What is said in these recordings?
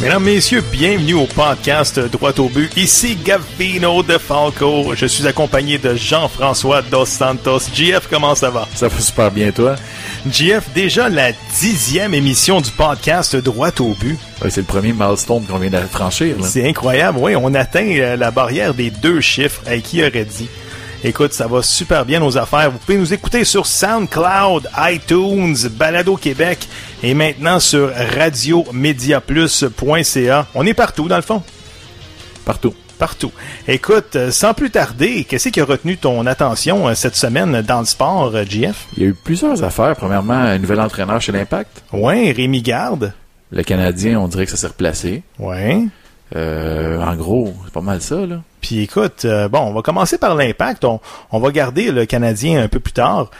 Mesdames, Messieurs, bienvenue au podcast Droit au but. Ici Gavino de Falco. Je suis accompagné de Jean-François Dos Santos. JF, comment ça va? Ça va super bien, toi? JF, déjà la dixième émission du podcast Droit au but. C'est le premier milestone qu'on vient de franchir. C'est incroyable, oui. On atteint euh, la barrière des deux chiffres. Qui aurait dit? Écoute, ça va super bien nos affaires. Vous pouvez nous écouter sur SoundCloud, iTunes, Balado Québec et maintenant sur radiomediaplus.ca. On est partout dans le fond. Partout. Partout. Écoute, euh, sans plus tarder, qu'est-ce qui a retenu ton attention euh, cette semaine dans le sport, euh, JF? Il y a eu plusieurs affaires. Premièrement, un nouvel entraîneur chez l'Impact. Ouais, Rémi Garde. Le Canadien, on dirait que ça s'est replacé. Ouais. Euh, en gros, c'est pas mal ça, là. Puis écoute, euh, bon, on va commencer par l'impact. On, on va garder le Canadien un peu plus tard.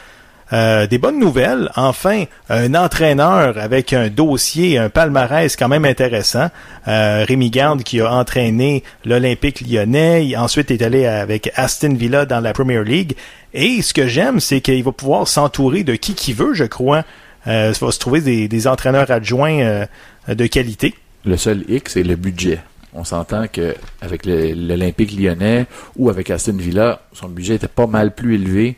Euh, des bonnes nouvelles. Enfin, un entraîneur avec un dossier, un palmarès quand même intéressant. Rémi Garde qui a entraîné l'Olympique lyonnais. Il ensuite est allé avec Aston Villa dans la Premier League. Et ce que j'aime, c'est qu'il va pouvoir s'entourer de qui qui veut, je crois. Il va se trouver des, des entraîneurs adjoints de qualité. Le seul X, c'est le budget. On s'entend que avec le- l'Olympique lyonnais ou avec Aston Villa, son budget était pas mal plus élevé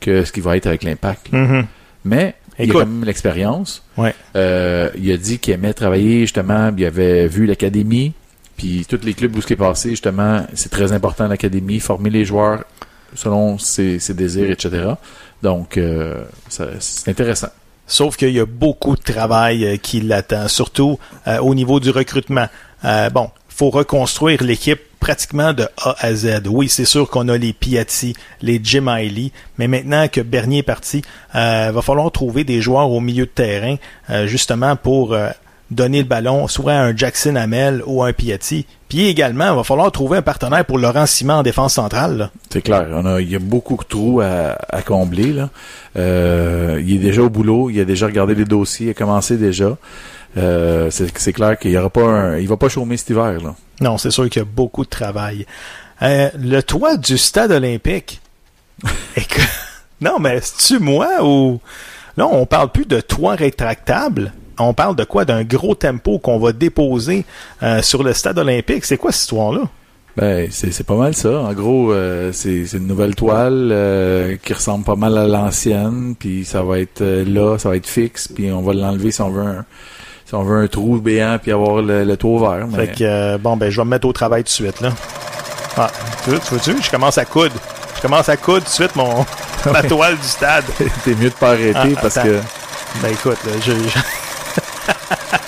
que ce qui va être avec l'Impact. Mhm. Mais il a quand même l'expérience. Ouais. Euh, il a dit qu'il aimait travailler justement, il avait vu l'académie, puis tous les clubs où ce qui est passé, justement, c'est très important l'académie, former les joueurs selon ses, ses désirs, etc. Donc, euh, c'est intéressant. Sauf qu'il y a beaucoup de travail euh, qui l'attend, surtout euh, au niveau du recrutement. Euh, bon, faut reconstruire l'équipe pratiquement de A à Z. Oui, c'est sûr qu'on a les Piatti, les Jim Hiley, mais maintenant que Bernier est parti, euh, va falloir trouver des joueurs au milieu de terrain, euh, justement pour euh, donner le ballon soit à un Jackson Hamel ou à un Piatti. Puis également, il va falloir trouver un partenaire pour Laurent Simon en défense centrale. C'est clair, a, il y a beaucoup de trous à, combler. Euh, il est déjà au boulot, il a déjà regardé les dossiers, il a commencé déjà. Euh, c'est clair qu'il y aura pas un, il va pas chômer cet hiver. Là. Non, c'est sûr qu'il y a beaucoup de travail. Euh, le toit du stade olympique. Non, mais c'est-tu moi ou... Là, on parle plus de toit rétractable. On parle de quoi? D'un gros tempo qu'on va déposer euh, sur le stade olympique. C'est quoi cette histoire-là? Ben, c'est pas mal ça. En gros, euh, c'est c'est une nouvelle toile euh, qui ressemble pas mal à l'ancienne, puis ça va être euh, là, ça va être fixe, puis on va l'enlever si on veut un si on veut un trou béant puis avoir le, le toit ouvert. Mais Fait que, euh, bon, ben, je vais me mettre au travail tout de suite, là. Ah, tu, tu vois-tu? Je commence à coudre. Je commence à coudre tout de suite mon, ma toile du stade. t'es mieux de pas arrêter Ah, parce attends. que Ben écoute, là, je... je-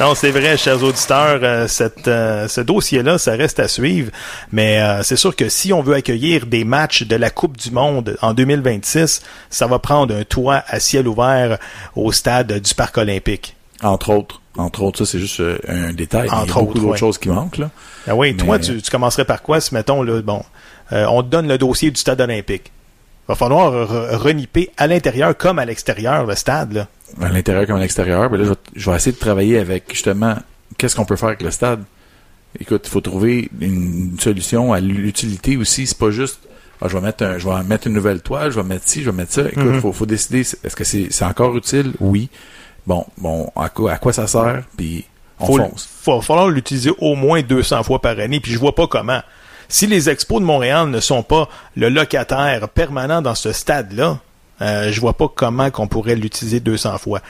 non, c'est vrai, chers auditeurs, euh, cette, euh, ce dossier-là, ça reste à suivre. Mais euh, c'est sûr que si on veut accueillir des matchs de la Coupe du Monde en 2026, ça va prendre un toit à ciel ouvert au stade du Parc olympique. entre autres, entre autres, ça c'est juste un détail. Il y Entre a beaucoup autres, d'autres ouais. choses qui manquent là. Ah oui, toi, tu, tu commencerais par quoi si, mettons, là, bon, euh, on te donne le dossier du stade olympique. Va falloir re- reniper à l'intérieur comme à l'extérieur le stade, là. À l'intérieur comme à l'extérieur. Ben là, je vais, je vais essayer de travailler avec justement qu'est-ce qu'on peut faire avec le stade. Écoute, il faut trouver une solution à l'utilité aussi. C'est pas juste ah, je vais mettre un, je vais mettre une nouvelle toile, je vais mettre ci, je vais mettre ça. Écoute, Mhm. faut, faut décider. Est-ce que c'est, encore utile? Oui. Bon, bon, à quoi, à quoi ça sert? Puis on faut, fonce. faut- va falloir l'utiliser au moins 200 fois par année, puis je vois pas comment. Si les expos de Montréal ne sont pas le locataire permanent dans ce stade-là, euh, je vois pas comment qu'on pourrait l'utiliser 200 fois.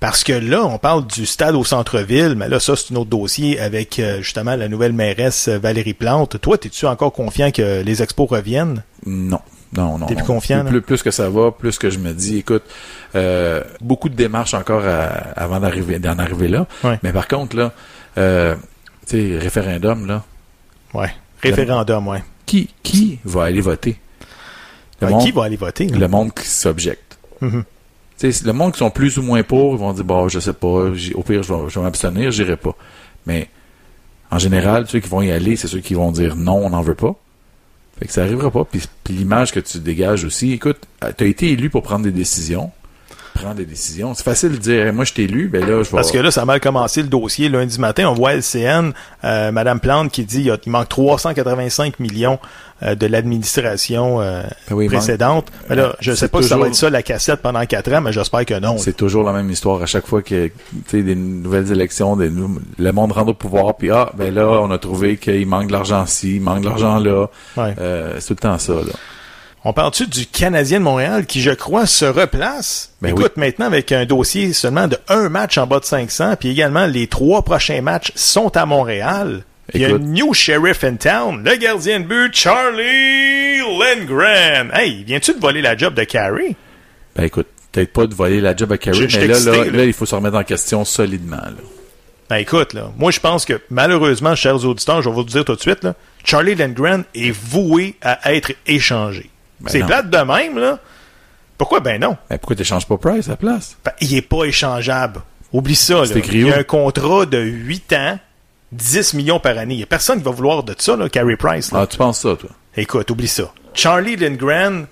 Parce que là, on parle du stade au centre-ville, mais là, ça, c'est un autre dossier avec euh, justement la nouvelle mairesse euh, Valérie Plante. Toi, es-tu encore confiant que les expos reviennent? Non. Non, non. T'es plus non. confiant, Plus, plus que ça va, plus que je me dis, écoute, euh, beaucoup de démarches encore à- avant d'arriver, d'en arriver là. Ouais. Mais par contre, là, euh, tu sais, référendum, là, Ouais. Référendum, ouais. qui, qui va aller voter? Le, Ouais, monde, qui va aller voter? là? le monde qui s'objecte. Mhm. Sais, le monde qui sont plus ou moins pour, ils vont dire, bon, je sais pas, au pire, je vais, je vais m'abstenir, j'irai pas. Mais, en général, ceux qui vont y aller, c'est ceux qui vont dire non, on n'en veut pas. Fait que ça arrivera pas. Puis l'image que tu dégages aussi, écoute, tu as été élu pour prendre des décisions. Prendre des décisions. C'est facile de dire, Hey, moi je t'ai élu, ben là, je vais... Parce que là, ça a mal commencé le dossier. Lundi matin, on voit LCN, euh, Madame Plante qui dit il, manque 385 millions euh, de l'administration euh, Ben oui, précédente. Mais là, je c'est sais pas si ça va être ça la cassette pendant quatre ans, mais j'espère que non. C'est toujours la même histoire à chaque fois que tu sais des nouvelles élections, des nou- le monde rentre au pouvoir, puis ah ben là on a trouvé qu'il manque de l'argent ci, il manque de l'argent là. Ouais. Euh, c'est tout le temps ça là. On parle-tu du Canadien de Montréal qui, je crois, se replace? Ben Écoute, maintenant avec un dossier seulement de un match en bas de 500, puis également les trois prochains matchs sont à Montréal. Il y a un new sheriff in town, le gardien de but, Charlie Lindgren. Hey, viens-tu de voler la job de Carey? Ben écoute, peut-être pas de voler la job à Carey, mais là, t'ai là, excité, là. là, il faut se remettre en question solidement là. Ben écoute, là, moi je pense que malheureusement, chers auditeurs, je vais vous le dire tout de suite, là, Charlie Lindgren est voué à être échangé. Ben C'est non. plate de même, là. Pourquoi? Ben non. Ben pourquoi t'échanges pas Price à la place? Ben, il est pas échangeable. Oublie ça. Là. C'est Il y a un contrat de 8 ans, 10 millions par année. Il y a personne qui va vouloir de ça, là, Carey Price. là. Ah, tu penses ça toi? Écoute, oublie ça. Charlie Lindgren,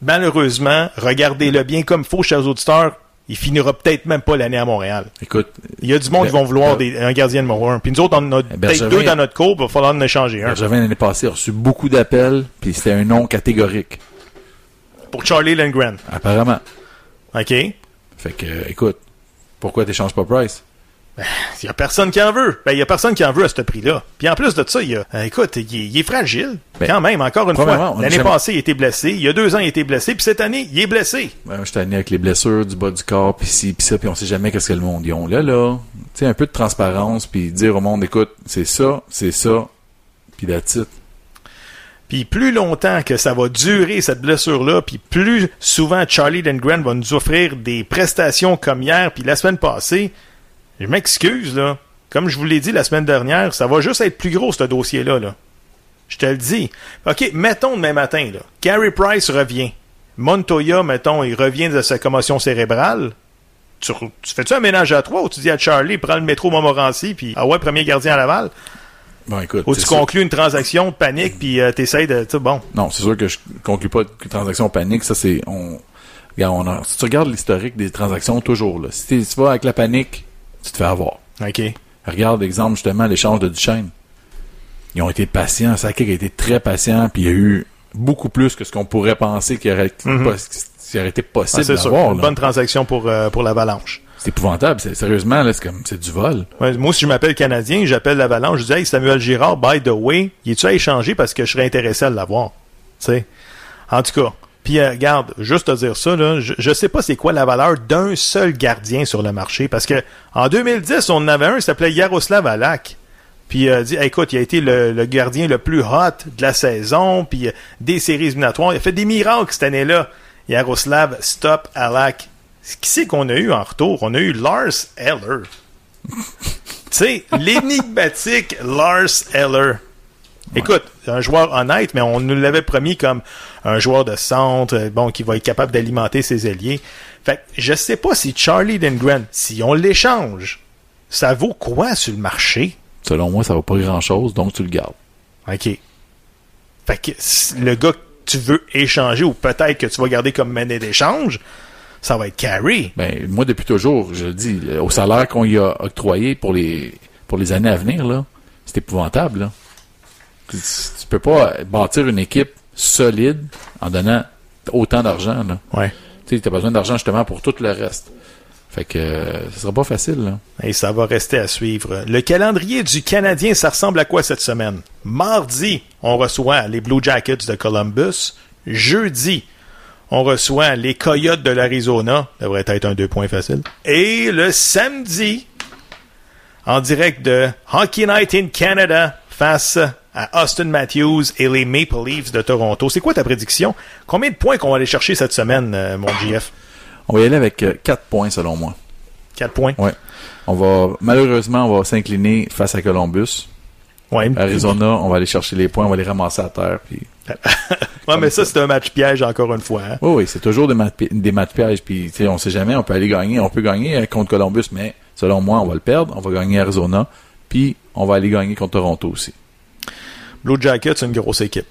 malheureusement, regardez-le bien comme faux, chers auditeurs, il finira peut-être même pas l'année à Montréal. Écoute, Il y a du monde Ben- qui vont vouloir ben- des- un gardien de Montréal. Puis nous autres, on en a peut-être Bergevin- deux dans notre courbe, il va falloir en échanger un. Bergevin l'année passée a reçu beaucoup d'appels, puis c'était un nom catégorique Pour Charlie Lindgren. apparemment. OK? Fait que euh, écoute, pourquoi t'échanges pas Price? y a personne qui en veut. Ben, il y a personne qui en veut à ce prix-là. Puis en plus de ça, il y a, euh, écoute, il, est- il fragile. Ben, Quand même, encore une fois. L'année passée, il était blessé. Il y a deux ans, il était blessé. Puis cette année, il est blessé. Ouais, je tanné avec les blessures du bas du corps, puis ci, puis ça, puis on sait jamais qu'est-ce que le monde y ont. Là, là, tu sais, un peu de transparence, puis dire au monde, écoute, c'est ça, c'est ça, puis that's it. Puis plus longtemps que ça va durer, cette blessure-là, puis plus souvent Charlie Lindgren va nous offrir des prestations comme hier, puis la semaine passée, je m'excuse, là. Comme je vous l'ai dit la semaine dernière, ça va juste être plus gros, ce dossier-là, là. Je te le dis. OK, mettons demain matin, là. Carey Price revient. Montoya, mettons, il revient de sa commotion cérébrale. Tu, tu fais-tu un ménage à trois ou tu dis à Charlie, prends le métro Montmorency, puis ah ouais, premier gardien à Laval? Bon, écoute. Ou tu sûr- conclus une transaction, panique, puis euh, t'essayes de... tu sais, Bon, Non, c'est sûr que je conclus pas de transaction panique. Ça, c'est, on, regarde, on a- si tu regardes l'historique des transactions, toujours, là. Si tu vas avec la panique, tu te fais avoir. OK. Regarde, exemple, justement, l'échange de Duchesne. Ils ont été patients. Sakic a été très patient, puis il y a eu beaucoup plus que ce qu'on pourrait penser qu'il aurait, Mhm. aurait été Ah, possible sûr. d'avoir. Une bonne transaction pour, euh, pour l'Avalanche. C'est épouvantable. Sérieusement, là, c'est comme, c'est du vol. Ouais, moi, si je m'appelle Canadien, j'appelle l'Avalanche, je dis Hey, Samuel Girard, by the way, il est-tu à échanger parce que je serais intéressé à l'avoir? Tu sais. En tout cas. Puis, euh, regarde, juste te dire ça, je, je sais pas c'est quoi la valeur d'un seul gardien sur le marché, parce que en 2010, on en avait un, il s'appelait Yaroslav Alak. Puis, euh, dit, écoute, il a été le, le gardien le plus hot de la saison, puis euh, des séries éliminatoires. Il a fait des miracles cette année-là. Yaroslav Stop Alak. Qui c'est qu'on a eu en retour? On a eu Lars Eller. tu sais, l'énigmatique Lars Eller. Écoute, un joueur honnête, mais on nous l'avait promis comme un joueur de centre, euh, bon, qui va être capable d'alimenter ses ailiers. Fait que je sais pas si Charlie Lindgren, si on l'échange, ça vaut quoi sur le marché? Selon moi, ça va pas grand chose, donc tu le gardes. OK. Fait que le gars que tu veux échanger, ou peut-être que tu vas garder comme monnaie d'échange, ça va être Carey. Ben, moi, depuis toujours, je le dis, au salaire qu'on y a octroyé pour les, pour les années à venir, là, c'est épouvantable, là. Tu, tu peux pas bâtir une équipe solide en donnant autant d'argent, là. Ouais. Tu as besoin d'argent justement pour tout le reste. Fait que, euh, ce sera pas facile, là. Et ça va rester à suivre. Le calendrier du Canadien, ça ressemble à quoi cette semaine? Mardi, on reçoit les Blue Jackets de Columbus. Jeudi, on reçoit les Coyotes de l'Arizona. Ça devrait être un deux points facile. Et le samedi, en direct de Hockey Night in Canada face à Austin Matthews et les Maple Leafs de Toronto. C'est quoi ta prédiction? Combien de points qu'on va aller chercher cette semaine, euh, mon GF? On va y aller avec 4 points, selon moi. Quatre points? Ouais. On va, malheureusement, on va s'incliner face à Columbus. Ouais. Arizona, on va aller chercher les points, on va les ramasser à terre, puis Ouais, mais ça, c'est un match piège encore une fois. hein. Oui, oui, c'est toujours des des matchs pièges. Puis, on sait jamais, on peut aller gagner, on peut gagner euh, contre Columbus, mais selon moi, on va le perdre. On va gagner Arizona, puis on va aller gagner contre Toronto aussi. Blue Jackets, c'est une grosse équipe.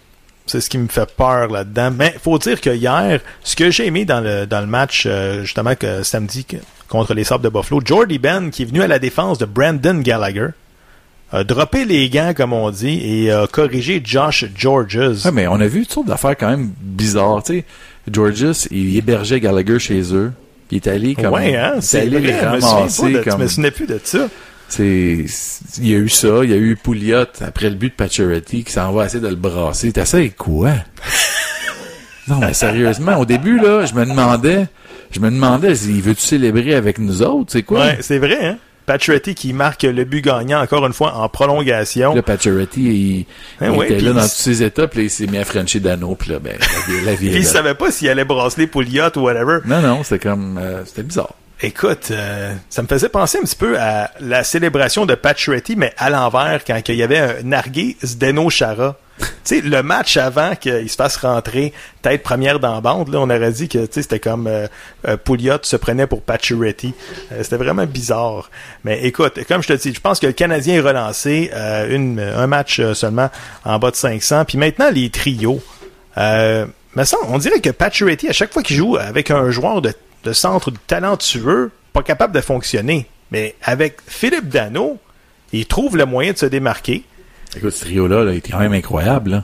C'est ce qui me fait peur là-dedans. Mais faut dire que hier, ce que j'ai aimé dans le, dans le match, euh, justement, que samedi contre les Sables de Buffalo, Jordy Ben, qui est venu à la défense de Brandon Gallagher, a droppé les gants, comme on dit, et a corrigé Josh Georges. Ouais, mais on a vu toutes sortes d'affaires quand même bizarres. Tu sais, Georges, il hébergeait Gallagher chez eux. Puis il est allé comme. Ouais, hein, c'est allé vrai, les je me souviens ramasser pas de- comme. Je me plus de ça. C'est, il y a eu ça, il y a eu Pouliot après le but de Pacioretty qui s'en va essayer de le brasser. T'as ça avec quoi? non, mais sérieusement, au début, là, je me demandais, je me demandais, il veut-tu célébrer avec nous autres? C'est quoi? Ouais, c'est vrai, hein? Pacioretty qui marque le but gagnant encore une fois en prolongation. Là, Pacioretty, il, Hein, il ouais, était là dans il- tous ses états, puis il s'est mis à Frencher Dano, puis là, ben, la vie, la vie il savait pas s'il allait brasser Pouliot ou whatever. Non, non, c'était comme, euh, c'était bizarre. Écoute, euh, ça me faisait penser un petit peu à la célébration de Pacioretty, mais à l'envers, quand il y avait un nargué Zdeno Chara. tu sais, le match avant qu'il se fasse rentrer tête première dans la bande, là, on aurait dit que tu sais, c'était comme euh, euh, Pouliot se prenait pour Pacioretty. C'était vraiment bizarre. Mais écoute, comme je te dis, je pense que le Canadien est relancé euh, une, un match seulement en bas de 500. Puis maintenant, les trios. Euh, mais ça, on dirait que Pacioretty, à chaque fois qu'il joue avec un joueur de, de centre talentueux, pas capable de fonctionner. Mais avec Philippe Dano, il trouve le moyen de se démarquer. Écoute, ce trio-là, là, il était quand même incroyable, là.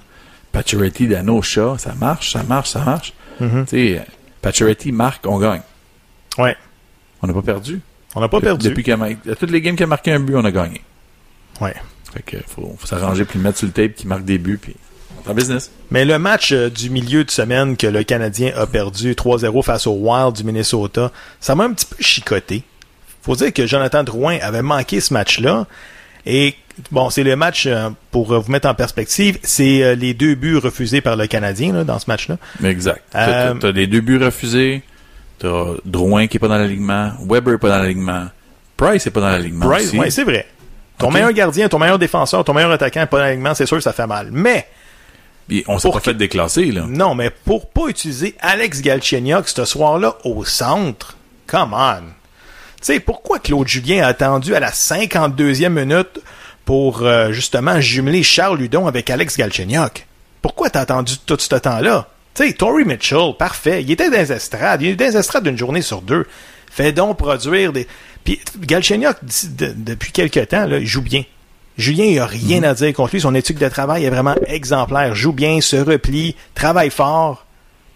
Pacioretty, Dano, Shaw, ça marche, ça marche, ça marche. Tu sais, Pacioretty marque, on gagne. Ouais. On n'a pas perdu. On n'a pas perdu. Depuis qu'il a mar- à toutes les games qu'il a marqué un but, on a gagné. Ouais. Fait que faut, faut s'arranger puis le mettre sur le tape qui marque des buts puis en business. Mais le match euh, du milieu de semaine que le Canadien a perdu 3-0 face au Wild du Minnesota, ça m'a un petit peu chicoté. Faut dire que Jonathan Drouin avait manqué ce match-là. Et bon, c'est le match, euh, pour vous mettre en perspective, c'est euh, les deux buts refusés par le Canadien là, dans ce match-là. Mais exact. T'as- les deux buts refusés. T'as Drouin qui est pas dans l'alignement. Weber est pas dans l'alignement. Price est pas dans l'alignement. Aussi. ouais, c'est vrai. Ton meilleur gardien, ton meilleur défenseur, ton meilleur attaquant, pas dans l'alignement, c'est sûr que ça fait mal. Mais, On s'est pas fait déclasser, là. non, mais pour pas utiliser Alex Galchenyuk ce soir-là au centre, come on. Tu sais, pourquoi Claude Julien a attendu à la 52e minute pour euh, justement jumeler Charles Ludon avec Alex Galchenyuk? Pourquoi t'as attendu tout ce temps-là? Tu sais, Tory Mitchell, parfait. Il était dans les estrades. Il est dans les estrades d'une journée sur deux. Fait donc produire des... Puis Galchenyuk, depuis quelques temps, là, il joue bien. Julien, il a rien à dire contre lui. Son éthique de travail est vraiment exemplaire. Joue bien, se replie, travaille fort.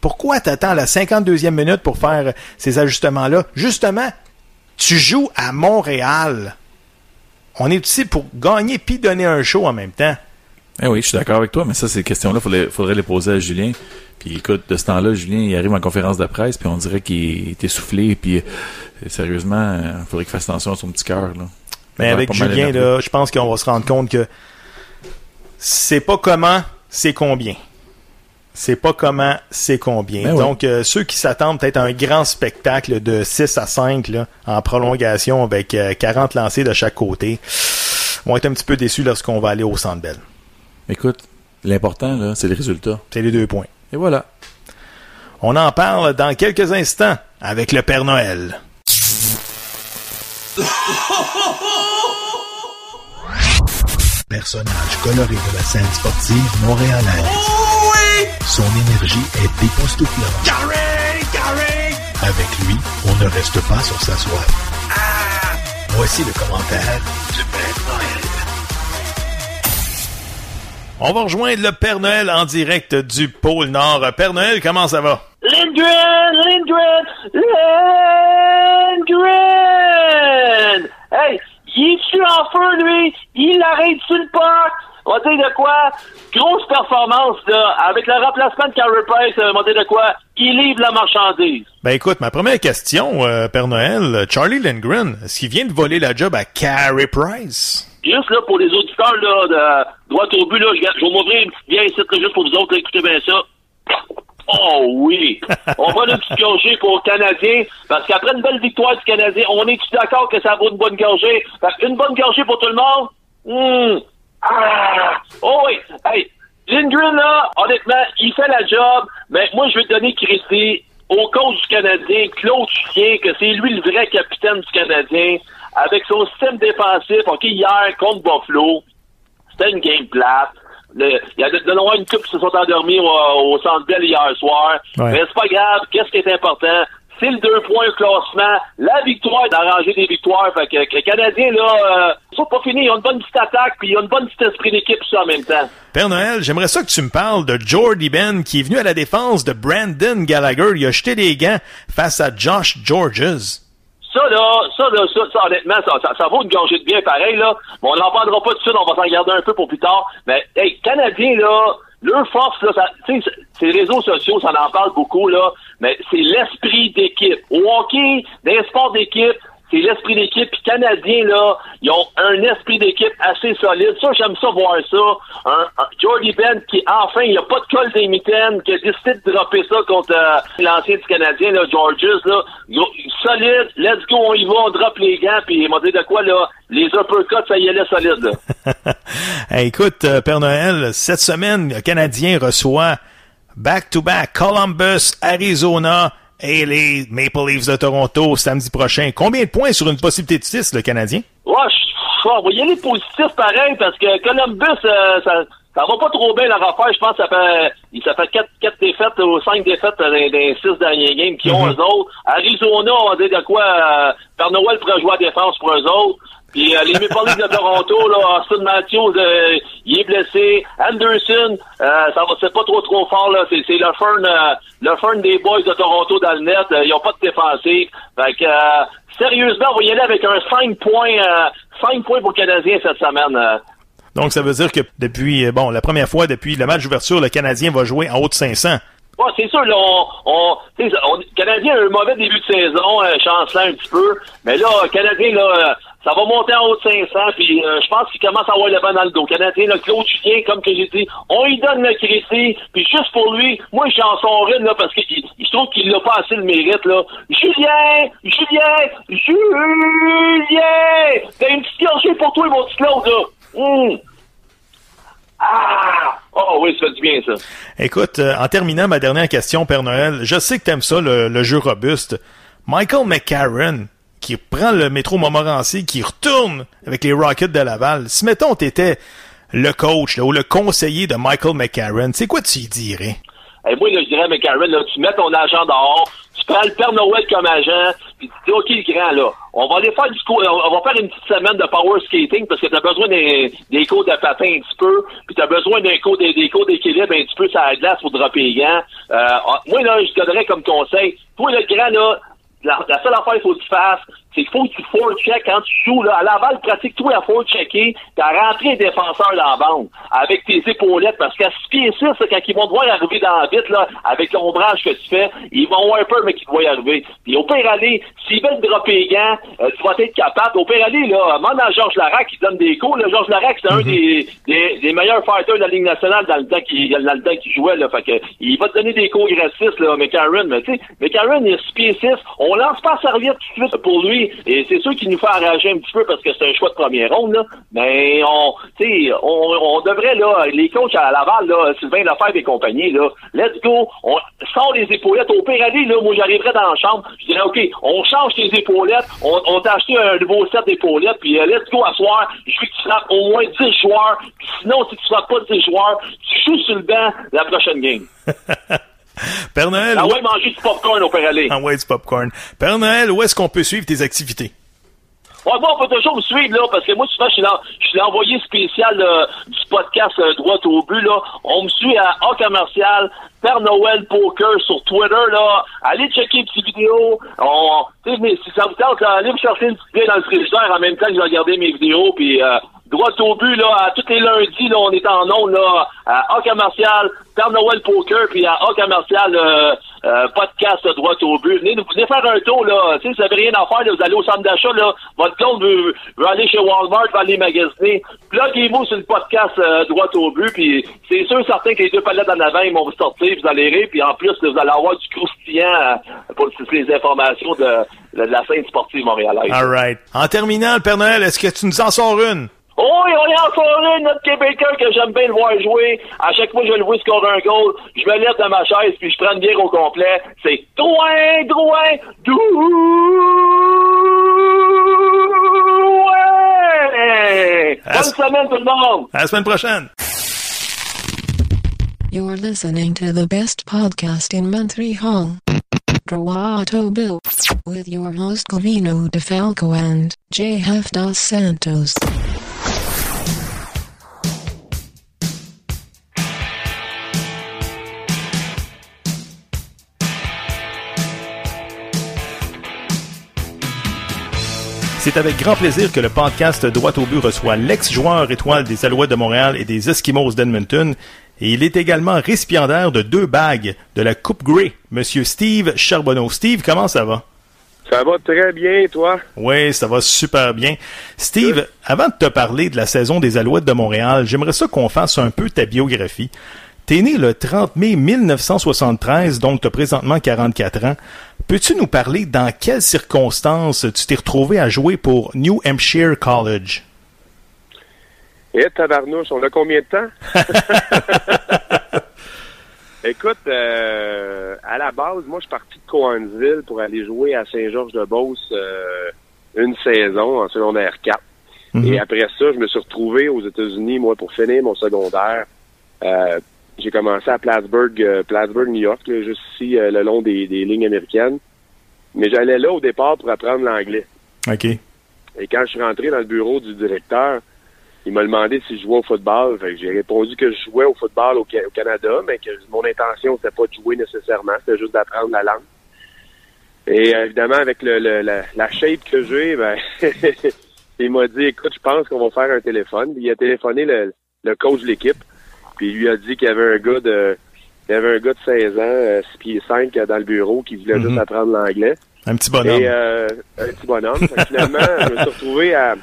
Pourquoi t'attends la 52e minute pour faire ces ajustements-là? Justement, tu joues à Montréal. On est ici pour gagner puis donner un show en même temps. Eh oui, je suis d'accord avec toi, mais ça, ces questions-là, faudrait, faudrait les poser à Julien. Puis écoute, de ce temps-là, Julien, il arrive en conférence de presse, puis on dirait qu'il est essoufflé, puis euh, sérieusement, il faudrait qu'il fasse attention à son petit cœur. Mais avec Julien, là, je pense qu'on va se rendre compte que c'est pas comment, c'est combien. C'est pas comment, c'est combien. Ben oui. Donc, euh, ceux qui s'attendent peut-être à un grand spectacle de 6 à 5 là, en prolongation avec euh, 40 lancés de chaque côté vont être un petit peu déçus lorsqu'on va aller au Centre Bell. Écoute, l'important, là, c'est le résultat. C'est les deux points. Et voilà. On en parle dans quelques instants avec le Père Noël. Personnage coloré de la scène sportive montréalaise. Son énergie est époustouflante. Avec lui, on ne reste pas sur sa soif. Voici le commentaire du Père Noël. On va rejoindre le Père Noël en direct du pôle Nord. Père Noël, comment ça va? Lindgren! Lindgren! Lindgren! Hey, il est-tu en feu, lui? Il arrête sur le parc? On va dire de quoi? Grosse performance, là. Avec le remplacement de Carey Price, euh, on va dire de quoi? Il livre la marchandise. Ben écoute, ma première question, euh, Père Noël, Charlie Lindgren, est-ce qu'il vient de voler la job à Carey Price? Juste là, pour les auditeurs, là, de droit au but, là, je, je vais m'ouvrir une petite bière ici, là, juste pour vous autres, là, écoutez bien ça. Oh oui! On va une petite gorgée pour le Canadien, parce qu'après une belle victoire du Canadien, on est d'accord que ça vaut une bonne gorgée? Parce qu'une bonne gorgée pour tout le monde? Hum! Ah! Oh oui! Hey! Lindgren, là, honnêtement, il fait la job, mais moi, je vais donner crédit au coach du Canadien, Claude Julien, que c'est lui le vrai capitaine du Canadien, avec son système défensif, OK, hier, contre Buffalo, c'était une game plate. il y a de, de une couple qui se sont endormis au, au Centre Bell hier soir. Mais c'est pas grave. Qu'est-ce qui est important? c'est le deux points classement, la victoire d'arranger des victoires. Fait que, que les Canadiens, là, euh, sont pas finis. Ils ont une bonne petite attaque, puis ils ont une bonne petite esprit d'équipe, ça, en même temps. Père Noël, j'aimerais ça que tu me parles de Jordy Ben, qui est venu à la défense de Brandon Gallagher. Il a jeté des gants face à Josh Georges. Ça, là, ça, là, ça, ça honnêtement, ça, ça, vaut une gorgée de bien pareil, là. Bon, on n'en parlera pas tout de suite, on va s'en garder un peu pour plus tard. Mais, hey, Canadiens, là, leur force, là, ça, ces réseaux sociaux, ça en parle beaucoup, là, mais c'est l'esprit d'équipe. Au hockey, dans les sports d'équipe, c'est l'esprit d'équipe. Puis Canadiens, là, ils ont un esprit d'équipe assez solide. Ça, j'aime ça voir ça. Un, Jordy Ben qui, enfin, il a pas de col des mitaines, qui a décidé de dropper ça contre euh, l'ancien du Canadien, là, Georges, là. Solide, let's go, on y va, on drop les gants, puis il m'a dit de quoi, là, les uppercuts, ça y est, solide, là. écoute, euh, Père Noël, cette semaine, le Canadien reçoit back-to-back Columbus, Arizona, et les Maple Leafs de Toronto samedi prochain. Combien de points sur une possibilité de 6, le Canadien? Ouais, on va y aller positif pareil, parce que Columbus, euh, ça, ça va pas trop bien leur affaire. Je pense que ça fait, il ça fait 4, 4 défaites ou 5 défaites dans les 6 derniers games qui ont mm-hmm. eux autres. Arizona, on va dire de quoi, euh, Père Noël pourrait jouer à défense pour eux autres. Puis euh, les Maple Leafs de Toronto, là, Austin Matthews, euh, il est blessé. Anderson, euh, ça va, c'est pas trop trop fort là. C'est, c'est le fern, euh, le fern des boys de Toronto dans le net. ils ont pas de défensif. Fait que sérieusement, on va y aller avec un 5 points, 5 points pour le Canadien cette semaine. Donc ça veut dire que depuis, bon, la première fois depuis le match d'ouverture, le Canadien va jouer en haut de 500. Ouais, c'est sûr, là, on, on, on, Canadien a un mauvais début de saison, euh, chancelant un petit peu, mais là, Canadien, là, ça va monter en haut de 500, puis euh, je pense qu'il commence à avoir le vent dans le dos. Canadien, là, Claude Julien, comme que j'ai dit, on lui donne le crédit, puis juste pour lui, moi, je suis en son rythme, là, parce que je trouve qu'il n'a pas assez le mérite, là. Julien! Julien! Julien! T'as une petite gorgée pour toi, mon petit Claude, là. Hum. Ah! Oh oui, ça fait du bien, ça. Écoute, euh, en terminant ma dernière question, Père Noël, je sais que t'aimes ça, le, jeu robuste. Michael McCarron, qui prend le métro Montmorency, qui retourne avec les Rockets de Laval. Si, mettons, t'étais le coach ou le conseiller de Michael McCarron, c'est quoi tu y dirais? Eh, moi, là, je dirais à là, tu mets ton agent dehors, tu prends le Père Noël comme agent, puis tu dis, OK, le grand, là, on va aller faire du cours, on va faire une petite semaine de power skating parce que tu as besoin des, des cours de patin un petit peu, puis tu as besoin d'un cours des, cours d'équilibre un petit peu sur la glace pour dropper les gants. Euh, moi, là, je donnerais comme conseil, toi, le grand, là, la, seule affaire qu'il faut que tu fasses, c'est qu'il faut que tu forecheck quand tu joues. Là. À Laval, pratique-toi à forechecker, t'as rentré un défenseur dans la bande avec tes épaulettes, parce qu'à 6 pieds 6, quand ils vont devoir arriver dans la vite, là, avec l'ombrage que tu fais, ils vont avoir un peu, mais qu'ils vont y arriver. Puis au pire aller, s'ils veulent dropper les gants, euh, tu vas être capable. Au pire aller, là, demande à Georges Larac qui donne des cours. Là, Georges Larac, c'est un mm-hmm. des, des, meilleurs fighters de la Ligue nationale dans le temps qu'il jouait. Là, fait que, il va te donner des cours gratis, là, McCarron. Mais tu sais, McCarron, il est 6 pieds 6. On lance pas sa serviette tout de suite pour lui et c'est sûr qu'il nous fait enrager un petit peu parce que c'est un choix de première ronde. Mais on, on, devrait, là, les coachs à Laval, là, Sylvain Lefebvre et compagnie, là, let's go, on sort les épaulettes. Au pire moi, j'arriverais dans la chambre, je dirais, OK, on change tes épaulettes, on, on t'a acheté un nouveau set d'épaulettes, puis euh, let's go à soir, je veux que tu frappes au moins 10 joueurs, sinon, si tu frappes pas 10 joueurs, tu joues sur le banc la prochaine game. Père Noël. Ah ouais, manger du popcorn au Père aller. Ah ouais, du popcorn. Père Noël, où est-ce qu'on peut suivre tes activités? Ouais, moi, on peut toujours me suivre, là, parce que moi, souvent, je suis l'envoyé spécial euh, du podcast euh, Droit au but, là. On me suit à A commercial, Père Noël Poker sur Twitter, là. Allez checker les petites vidéos. On, mais si ça vous tente, allez me chercher une petite bière dans le frigidaire en même temps que je vais regarder mes vidéos, puis euh, droit au but, là, à tous les lundis, là, on est en ondes, là, à A commercial, Père Noël Poker, puis à A commercial, euh, euh, podcast droit au but. Venez, venez faire un tour, là. Si vous n'avez rien à faire, là, vous allez au centre d'achat, là. Votre clone veut, veut, aller chez Walmart, va aller magasiner. Pluguez-vous sur le podcast euh, droit au but, puis c'est sûr, certain que les deux palettes en avant, ils vont vous sortir, vous allez rire, puis en plus, vous allez avoir du croustillant euh, pour les informations de, de, la scène sportive montréalaise. All right. En terminant, le Père Noël, est-ce que tu nous en sors une? Oh, oui, on est en soirée, notre Québécois que j'aime bien le voir jouer. À chaque fois que je le vois scorer un goal, je me lève de ma chaise puis je prends une bière au complet. C'est Drouin, Drouin, Drouin! Bonne semaine tout le monde! À la semaine prochaine! You're listening to the best podcast in Montreal. Droit Bill. With your host Covino DeFalco and J.F. Dos Santos. C'est avec grand plaisir que le podcast Droit au but reçoit l'ex-joueur étoile des Alouettes de Montréal et des Eskimos d'Edmonton. Et il est également récipiendaire de deux bagues de la Coupe Grey, Monsieur Steve Charbonneau. Steve, comment ça va? Ça va très bien, toi? Oui, ça va super bien. Steve, avant de te parler de la saison des Alouettes de Montréal, j'aimerais ça qu'on fasse un peu ta biographie. T'es né le 30 mai 1973, donc tu as présentement 44 ans. Peux-tu nous parler dans quelles circonstances tu t'es retrouvé à jouer pour New Hampshire College? Eh, tabarnouche, on a combien de temps? Écoute, euh, à la base, moi, je suis parti de Coansville pour aller jouer à Saint-Georges-de-Beauce euh, une saison en secondaire 4. Mhm. Et après ça, je me suis retrouvé aux États-Unis, moi, pour finir mon secondaire. Euh, j'ai commencé à Plattsburgh, euh, Plattsburgh, New York, là, juste ici, euh, le long des, des lignes américaines. Mais j'allais là au départ pour apprendre l'anglais. OK. Et quand je suis rentré dans le bureau du directeur, il m'a demandé si je jouais au football. Fait que j'ai répondu que je jouais au football au, Ca- au Canada, mais que mon intention, c'était pas de jouer nécessairement, c'était juste d'apprendre la langue. Et euh, évidemment, avec le, le- la, la shape que j'ai, ben, il m'a dit, écoute, je pense qu'on va faire un téléphone. Puis il a téléphoné le, le coach de l'équipe, puis il lui a dit qu'il y avait un gars de il y avait un gars de 16 ans, euh, 6 pieds 5 euh, dans le bureau qui voulait Mhm. juste apprendre l'anglais. Un petit bonhomme. Et euh, un petit bonhomme. Finalement, je me suis retrouvé à,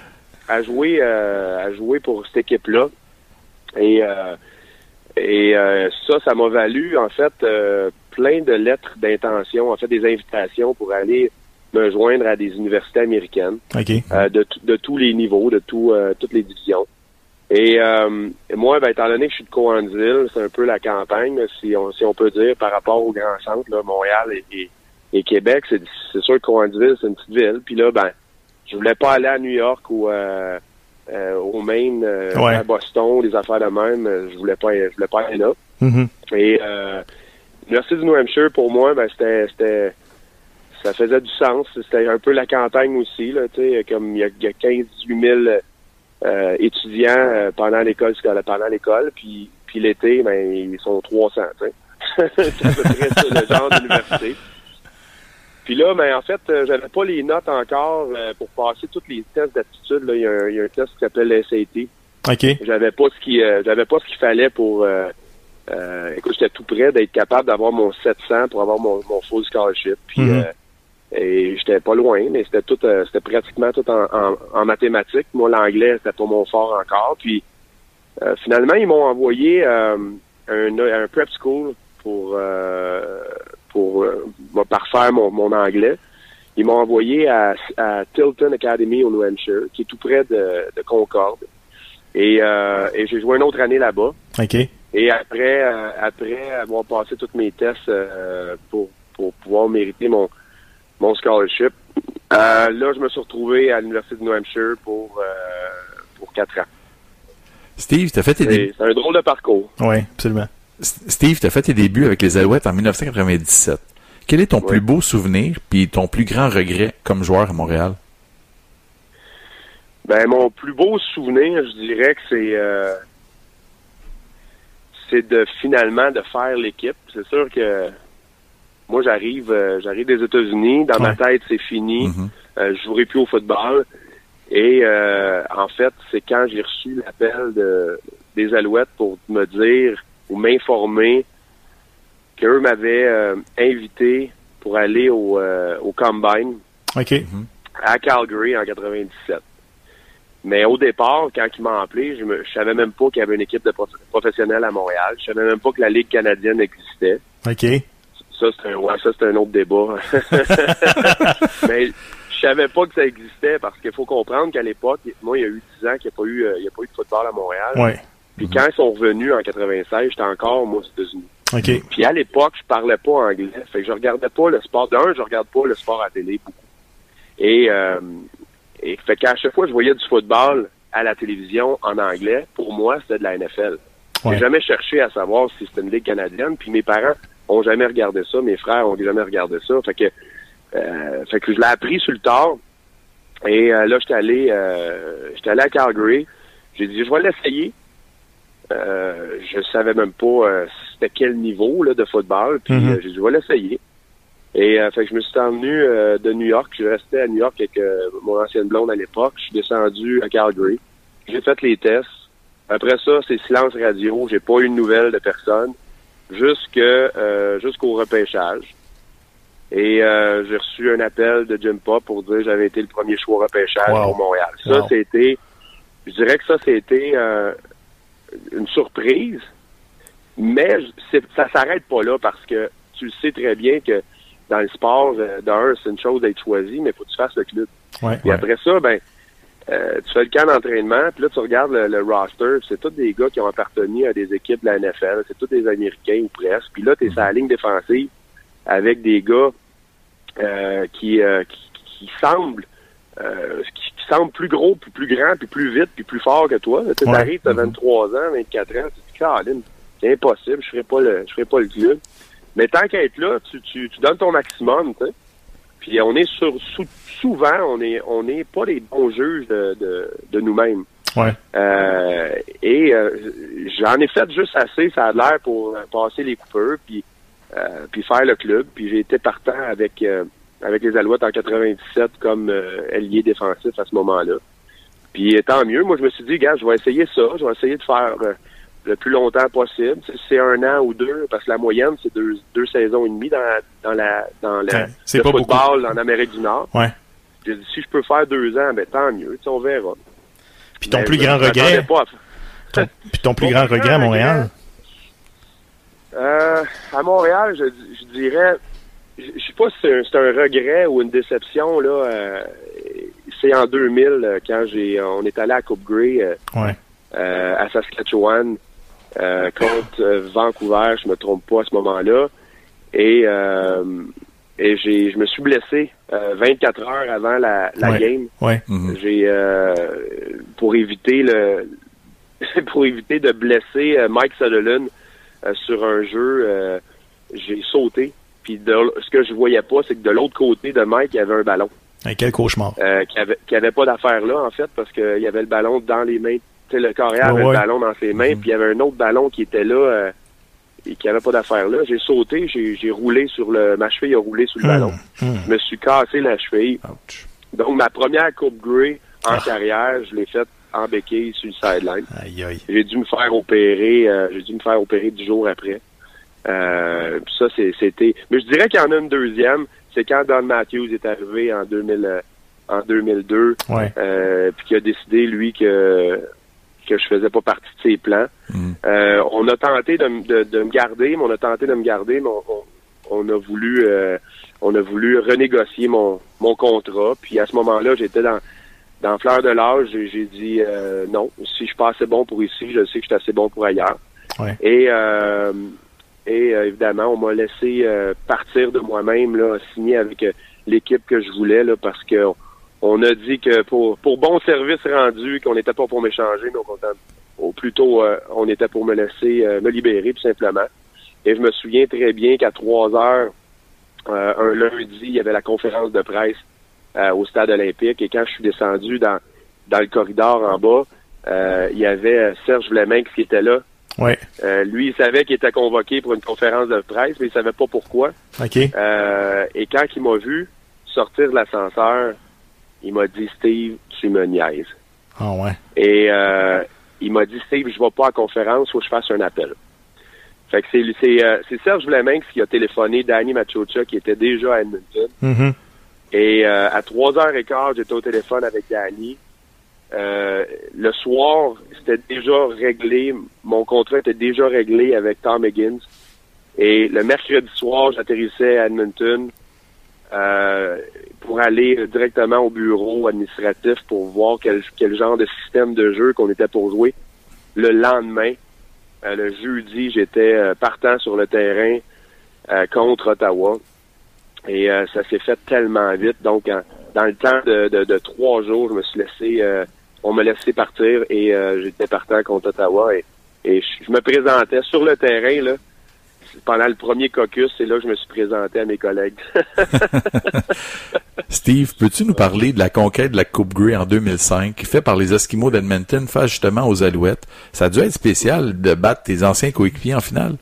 à jouer euh, à jouer pour cette équipe-là. Et euh, et euh, ça, ça m'a valu en fait euh, plein de lettres d'intention, en fait des invitations pour aller me joindre à des universités américaines OK. euh, de, tous les niveaux, de tout, euh, toutes les divisions. Et euh, moi, ben, étant donné que je suis de Coansville, c'est un peu la campagne, si on, si on peut dire, par rapport au grand centre, là, Montréal et, et, et Québec. C'est, c'est sûr que Coansville, c'est une petite ville. Puis là, ben, je voulais pas aller à New York ou euh, euh, au Maine, Ouais. à Boston, des affaires de même. Je voulais pas, je voulais pas aller là. Mhm. Et l'Université du New Hampshire, pour moi, ben, c'était, c'était, ça faisait du sens. C'était un peu la campagne aussi, là, tu sais, comme il y a, y a 15-18 000 euh, étudiants euh, pendant l'école, scolaire- pendant l'école, puis, puis l'été, ben, ils sont 300, tu sais. c'est à peu près ça, le genre d'université. Puis là, ben, en fait, euh, j'avais pas les notes encore euh, pour passer tous les tests d'aptitude. Là, il y, a un- il y a un test qui s'appelle le SAT. OK. J'avais pas ce qui, euh, j'avais pas ce qu'il fallait pour. Euh, euh, écoute, j'étais tout près d'être capable d'avoir mon 700 pour avoir mon, mon full scholarship. Puis, Mhm. euh, et j'étais pas loin, mais c'était tout, euh, c'était pratiquement tout en, en, en mathématiques. Moi, l'anglais, c'était pas mon fort encore. Puis, euh, finalement, ils m'ont envoyé euh, un, un prep school pour euh, pour euh, me parfaire mon, mon anglais. Ils m'ont envoyé à, à Tilton Academy au New Hampshire, qui est tout près de, de Concorde. Et, euh, et j'ai joué une autre année là-bas. OK. Et après, euh, après avoir passé tous mes tests euh, pour, pour pouvoir mériter mon, mon scholarship, euh, là, je me suis retrouvé à l'Université de New Hampshire pour, euh, pour quatre ans. Steve, t'as fait tes débuts. C'est un drôle de parcours. Oui, absolument. Steve, t'as fait tes débuts avec les Alouettes en 1997. Quel est ton Oui. plus beau souvenir puis ton plus grand regret comme joueur à Montréal? Ben, mon plus beau souvenir, je dirais que c'est euh, c'est de finalement de faire l'équipe. C'est sûr que moi j'arrive euh, j'arrive des États-Unis, dans ma tête c'est fini, Mhm. Euh, je jouerai plus au football. Et euh, en fait, c'est quand j'ai reçu l'appel de des Alouettes pour me dire ou m'informer qu'eux m'avaient euh, invité pour aller au, euh, au Combine OK. à Calgary en 97. Mais au départ, quand ils m'ont appelé, je, me, je savais même pas qu'il y avait une équipe de prof- professionnels à Montréal. Je savais même pas que la Ligue canadienne existait. OK. Ça, c'est un, ouais, ça, c'est un autre débat. Mais je savais pas que ça existait parce qu'il faut comprendre qu'à l'époque, moi, il y a eu 10 ans qu'il n'y a pas eu, euh, il y a pas eu de football à Montréal. Ouais. Puis quand ils sont revenus en 96, j'étais encore, moi, aux États-Unis. Puis à l'époque, je parlais pas anglais. Fait que je regardais pas le sport. D'un, je regarde pas le sport à télé beaucoup. Et, euh, et fait qu'à chaque fois que je voyais du football à la télévision en anglais, pour moi, c'était de la NFL. Ouais. J'ai jamais cherché à savoir si c'était une ligue canadienne. Puis mes parents ont jamais regardé ça. Mes frères ont jamais regardé ça. Fait que, euh, fait que je l'ai appris sur le tard. Et euh, là, j'étais allé, euh, j'étais allé à Calgary. J'ai dit, je vais l'essayer. Euh, je savais même pas c'était quel niveau là, de football. Puis Mhm. euh, j'ai dit, je vais l'essayer. Et fait que je me suis emmené de New York. Je restais à New York avec mon ancienne blonde à l'époque. Je suis descendu à Calgary. J'ai fait les tests. Après ça, c'est silence radio. J'ai pas eu de nouvelles de personne jusque euh, jusqu'au repêchage. Et euh, j'ai reçu un appel de Jim Pop pour dire que j'avais été le premier choix au repêchage Wow. pour Montréal. Ça, Wow. c'était, je dirais que ça, c'était euh, une surprise, mais ça s'arrête pas là parce que tu le sais très bien que dans le sport, euh, d'un, c'est une chose d'être choisi, mais il faut que tu fasses le club. Ouais. Puis après ça, ben, euh, tu fais le camp d'entraînement, puis là, tu regardes le, le roster, c'est tous des gars qui ont appartenu à des équipes de la NFL, c'est tous des Américains ou presque. Puis là, tu es sur la ligne défensive avec des gars euh, qui, euh, qui, qui semblent euh, qui, qui semblent plus gros, puis plus grands, puis plus vite, puis plus forts que toi. Tu Ouais. arrives, t'as Mhm. 23 ans, 24 ans, tu te dis, c'est impossible, je ferai pas le, je ferai pas le club. Mais tant qu'à être là, tu, tu, tu donnes ton maximum, tu sais. Puis on est sur, sou- souvent, on est, on n'est pas des bons juges de, de, de nous-mêmes. Ouais. Euh, et euh, j'en ai fait juste assez, ça a l'air pour passer les coupeurs, puis euh, puis faire le club. Puis j'ai été partant avec euh, avec les Alouettes en 97 comme euh, ailier défensif à ce moment-là. Puis tant mieux. Moi, je me suis dit, gars, je vais essayer ça. Je vais essayer de faire euh, le plus longtemps possible. Si c'est un an ou deux, parce que la moyenne, c'est deux, deux saisons et demie dans dans la, dans la, le pas football en Amérique du Nord. Ouais. J'ai dit, si je peux faire deux ans, ben tant mieux. On verra. Puis ton plus je grand regret, à- ton- puis ton plus grand plus regret à Montréal? Euh, à Montréal, je, je dirais, je, sais pas si c'est un, regret ou une déception là. euh, c'est en 2000 euh, quand j'ai, on est allé à Coupe Grey euh, Ouais. euh, à Saskatchewan euh, contre euh, Vancouver, je me trompe pas à ce moment-là, et euh, et j'ai, je me suis blessé euh, 24 heures avant la, la Ouais. game. Ouais. Mhm. J'ai euh, pour éviter le pour éviter de blesser euh, Mike Sutherland euh, sur un jeu, euh, j'ai sauté. Puis de, ce que je voyais pas, c'est que de l'autre côté de Mike, il y avait un ballon quel cauchemar. euh, qui avait qui avait pas d'affaire là en fait parce qu'il y avait le ballon dans les mains. Le carrière avait ouais. le ballon dans ses mains, puis il y avait un autre ballon qui était là euh, et qui avait pas d'affaire là. J'ai sauté, j'ai roulé sur le ma cheville a roulé sur le ballon. Hum. Je me suis cassé la cheville. Ouch. Donc, ma première Coupe Grey en Ah. carrière, je l'ai faite en béquille sur le sideline. Aïe, aïe. J'ai dû me faire opérer, euh, j'ai dû me faire opérer dix jours après. Euh, ça, c'était... Mais je dirais qu'il y en a une deuxième. C'est quand Don Matthews est arrivé en 2000, euh, en 2002, Ouais. euh, puis qui a décidé, lui, que que je faisais pas partie de ses plans. Mhm. Euh, on a tenté de, m- de, de me garder, mais on a tenté de me garder, mais on, on- on a voulu euh, on a voulu renégocier mon, mon contrat. Puis à ce moment-là, j'étais dans dans fleur de l'âge, j'ai j'ai dit euh, non. Si je suis pas assez bon pour ici, je sais que je suis assez bon pour ailleurs. Ouais. Et et évidemment, on m'a laissé partir de moi-même, là, signer avec l'équipe que je voulais, là, parce que on a dit que pour pour bon service rendu, qu'on n'était pas pour m'échanger, mais au contraire, au plutôt euh, on était pour me laisser euh, me libérer tout simplement. Et je me souviens très bien qu'à 3 heures, euh, un lundi, il y avait la conférence de presse euh, au stade olympique. Et quand je suis descendu dans, dans le corridor en bas, euh, il y avait Serge Vleminck qui était là. Ouais. Euh, lui, il savait qu'il était convoqué pour une conférence de presse, mais il savait pas pourquoi. OK. Euh, et quand il m'a vu sortir de l'ascenseur, il m'a dit Steve, tu me niaises. Ah ouais. Et euh, il m'a dit Steve, je vais pas à la conférence, faut que je fasse un appel. Fait que c'est c'est euh, c'est Serge Vleminck qui a téléphoné Danny Machocha qui était déjà à Edmonton. Mhm. Et euh, à trois heures et quart, j'étais au téléphone avec Danny. Euh, le soir, c'était déjà réglé. Mon contrat était déjà réglé avec Tom Higgins. Et le mercredi soir, j'atterrissais à Edmonton euh, pour aller directement au bureau administratif pour voir quel, quel genre de système de jeu qu'on était pour jouer. Le lendemain, euh, le jeudi, j'étais euh, partant sur le terrain euh, contre Ottawa. Et ça s'est fait tellement vite. Donc, en- dans le temps de, de, de trois jours, je me suis laissé, on m'a laissé partir et euh, j'étais partant contre Ottawa. Et Et je, je me présentais sur le terrain, là, pendant le premier caucus, c'est là que je me suis présenté à mes collègues. Steve, peux-tu nous parler de la conquête de la Coupe Grey en 2005, fait par les Esquimaux d'Edmonton face justement aux Alouettes? Ça a dû être spécial de battre tes anciens coéquipiers en finale.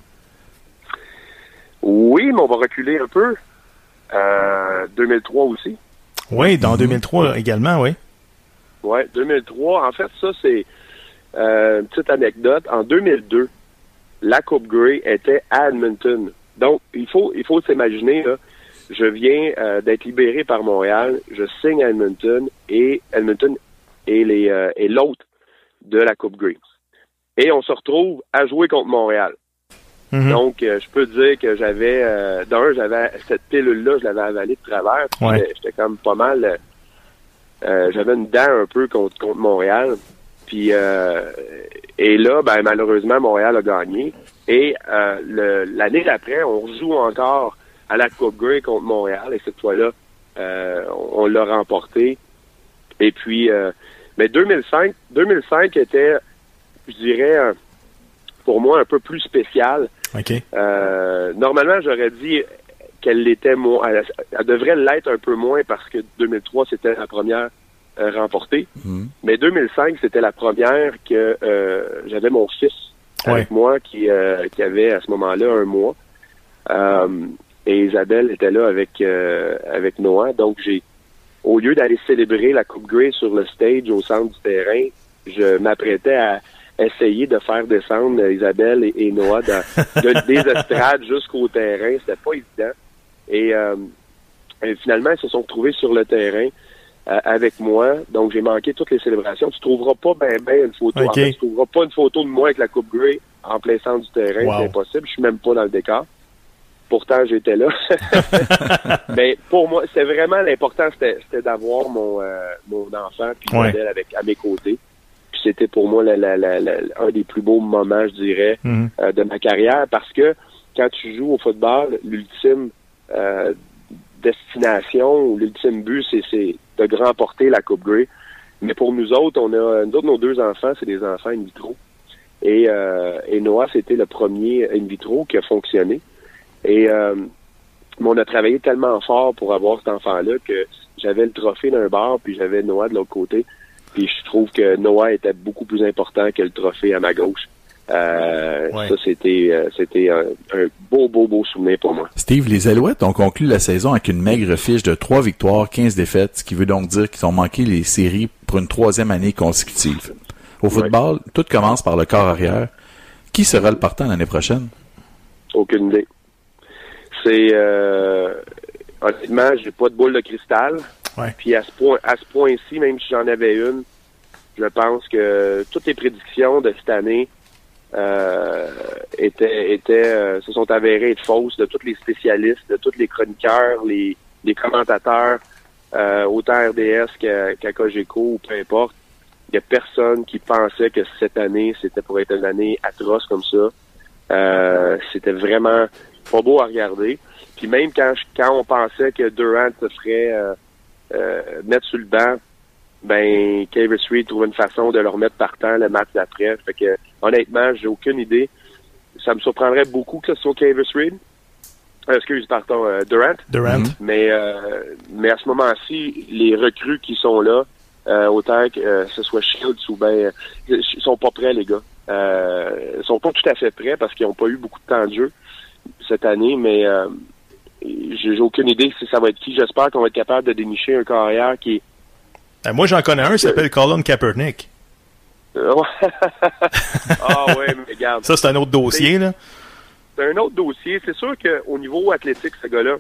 oui, mais on va reculer un peu. Euh, 2003 aussi. Oui, dans 2003 également, oui. Ouais, 2003. En fait, ça, c'est euh, une petite anecdote. En 2002, la Coupe Grey était à Edmonton. Donc, il faut, il faut s'imaginer, là, je viens euh, d'être libéré par Montréal, je signe à Edmonton et Edmonton est les, euh, est l'hôte de la Coupe Grey. Et on se retrouve à jouer contre Montréal. Mhm. Donc, euh, je peux dire que j'avais, euh, d'un, j'avais cette pilule-là, je l'avais avalée de travers. Ouais. J'étais j'étais comme pas mal. euh, euh, j'avais une dent un peu contre, contre Montréal. Puis, euh, et là, ben, malheureusement, Montréal a gagné. Et euh, l'année d'après, on rejoue encore à la Coupe Grey contre Montréal. Et cette fois-là, euh, on, on l'a remporté. Et puis, mais 2005, 2005 était, je dirais, pour moi, un peu plus spécial. Normalement, j'aurais dit qu'elle l'était moins. Elle, elle devrait l'être un peu moins parce que 2003, c'était la première euh, remportée. Mhm. Mais 2005, c'était la première que euh, j'avais mon fils avec moi qui, euh, qui avait à ce moment-là un mois. Euh, et Isabelle était là avec avec Noah. Donc j'ai au lieu d'aller célébrer la Coupe Grey sur le stage au centre du terrain, je m'apprêtais à essayer de faire descendre Isabelle et, et Noah dans, de- des estrades jusqu'au terrain. C'était pas évident. Et, euh, et finalement, ils se sont retrouvés sur le terrain avec moi. Donc, j'ai manqué toutes les célébrations. Tu trouveras pas ben ben une photo. En fait, tu trouveras pas une photo de moi avec la Coupe Grey en plein centre du terrain. Wow. C'est impossible. Je suis même pas dans le décor. Pourtant, j'étais là. Mais pour moi, c'est vraiment l'important, c'était d'avoir mon, euh, mon enfant puis Ouais. modèle avec à mes côtés. Puis c'était pour moi la- la- la- la- un des plus beaux moments, je dirais, Mhm. euh, de ma carrière parce que quand tu joues au football, l'ultime euh, destination ou l'ultime but, c'est de remporter la Coupe Grey. Mais pour nous autres, on a nous nos deux enfants, c'est des enfants in vitro. Et, euh, et Noah, c'était le premier in vitro qui a fonctionné. Et euh, on a travaillé tellement fort pour avoir cet enfant-là que j'avais le trophée d'un bord, puis j'avais Noah de l'autre côté. Puis je trouve que Noah était beaucoup plus important que le trophée à ma gauche. Euh, Ouais. Ça, c'était euh, c'était un, un beau, beau, beau souvenir pour moi. Steve, les Alouettes ont conclu la saison avec une maigre fiche de 3 victoires, 15 défaites, ce qui veut donc dire qu'ils ont manqué les séries pour une troisième année consécutive. Au football, tout commence par le corps arrière. Qui sera le partant l'année prochaine? Aucune idée. C'est euh, honnêtement, j'ai pas de boule de cristal. Ouais. Puis à ce point, à ce point-ci, même si j'en avais une, je pense que toutes les prédictions de cette année euh, étaient, étaient euh, se sont avérées être fausses de tous les spécialistes, de tous les chroniqueurs, les, les commentateurs, euh, autant RDS qu'à Cogeco ou peu importe. Il y a personne qui pensait que cette année, c'était pour être une année atroce comme ça. Euh, c'était vraiment pas beau à regarder. Puis même quand, je- quand on pensait que Durant se ferait euh, euh, mettre sur le banc, ben Cavers Reed trouve une façon de le remettre partant le match d'après. Fait que honnêtement, j'ai aucune idée. Ça me surprendrait beaucoup que ce soit Cavers Reed. Euh, excuse, pardon, euh, Durant. Durant. Mhm. Mais euh, mais à ce moment-ci, les recrues qui sont là, euh, autant que euh, ce soit Shields ou ben euh, ils sont pas prêts les gars. Euh, ils sont pas tout à fait prêts parce qu'ils n'ont pas eu beaucoup de temps de jeu cette année, mais euh, j'ai aucune idée si ça va être qui. J'espère qu'on va être capable de dénicher un carrière qui est Euh, moi, j'en connais un, il s'appelle Colin Kaepernick. ah ouais, mais regarde. Ça, c'est un autre dossier, là. C'est un autre dossier. C'est sûr qu'au niveau athlétique, ce gars-là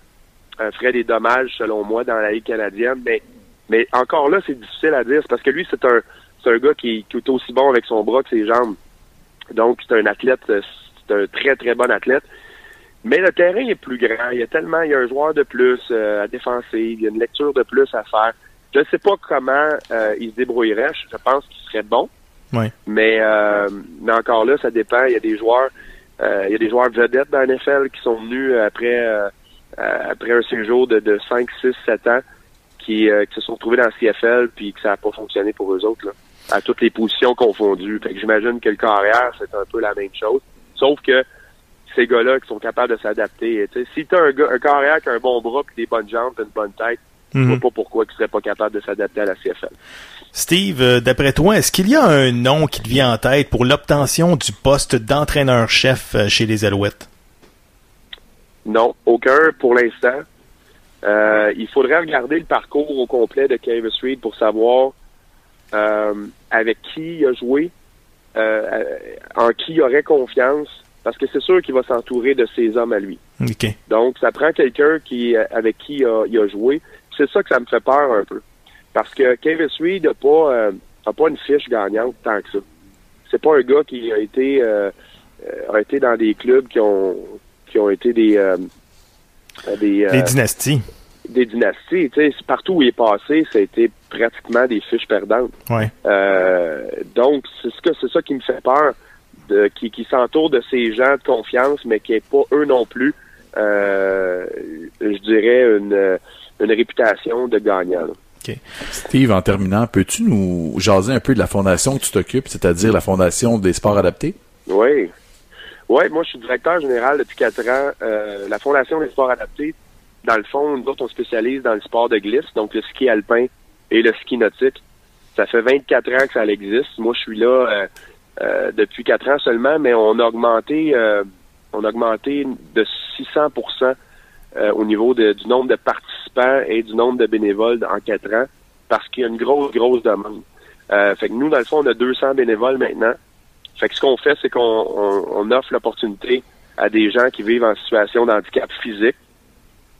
euh, ferait des dommages, selon moi, dans la Ligue canadienne. Mais, mais encore là, c'est difficile à dire. Parce que lui, c'est un, c'est un gars qui, qui est aussi bon avec son bras que ses jambes. Donc, c'est un athlète, euh, c'est un très, très bon athlète. Mais le terrain est plus grand. Il y a tellement, il y a un joueur de plus euh, à défensive. Il y a une lecture de plus à faire. Je ne sais pas comment euh, il se débrouillerait. Je pense qu'il serait bon. Ouais. Mais, euh, mais encore là, ça dépend. Il y a des joueurs, euh, il y a des joueurs vedettes dans la NFL qui sont venus après euh, euh, après un séjour de, de 5, 6, 7 ans qui, euh, qui se sont retrouvés dans la CFL puis que ça n'a pas fonctionné pour eux autres. Là. à toutes les positions confondues. Fait que j'imagine que le carrière, c'est un peu la même chose. Sauf que ces gars-là qui sont capables de s'adapter. Si tu as un, gars, un carrière qui a un bon bras, puis des bonnes jambes, puis une bonne tête, je vois Mhm. pas pourquoi il serait pas capable de s'adapter à la CFL. Steve, euh, d'après toi, est-ce qu'il y a un nom qui te vient en tête pour l'obtention du poste d'entraîneur-chef euh, chez les Alouettes? Non, aucun pour l'instant. Euh, il faudrait regarder le parcours au complet de Kevin Reed pour savoir euh, avec qui il a joué, euh, en qui il aurait confiance, parce que c'est sûr qu'il va s'entourer de ses hommes à lui. Donc, ça prend quelqu'un qui avec qui il a, il a joué. C'est ça que ça me fait peur un peu. Parce que Kevin Reed n'a pas, euh, a pas une fiche gagnante tant que ça. C'est pas un gars qui a été, euh, euh, a été dans des clubs qui ont, qui ont été des, euh, des, euh, Les dynasties. des dynasties. Tu sais, partout où il est passé, ça a été pratiquement des fiches perdantes. Ouais. Euh, donc, c'est ce que c'est ça qui me fait peur, de, qui, qui s'entoure de ces gens de confiance, mais qui n'est pas eux non plus, euh, je dirais, une, une réputation de gagnant. là. Steve, en terminant, peux-tu nous jaser un peu de la fondation que tu t'occupes, c'est-à-dire la Fondation des sports adaptés? Oui. Oui, moi, je suis directeur général depuis quatre ans. Euh, la Fondation des sports adaptés, dans le fond, nous autres, on spécialise dans le sport de glisse, donc le ski alpin et le ski nautique. Ça fait 24 ans que ça existe. Moi, je suis là euh, euh, depuis quatre ans seulement, mais on a augmenté, on a augmenté de 600 euh, au niveau de- du nombre de participants et du nombre de bénévoles en quatre ans, parce qu'il y a une grosse, grosse demande. Euh, fait que nous, dans le fond, on a 200 bénévoles maintenant. Fait que ce qu'on fait, c'est qu'on on, on offre l'opportunité à des gens qui vivent en situation de handicap physique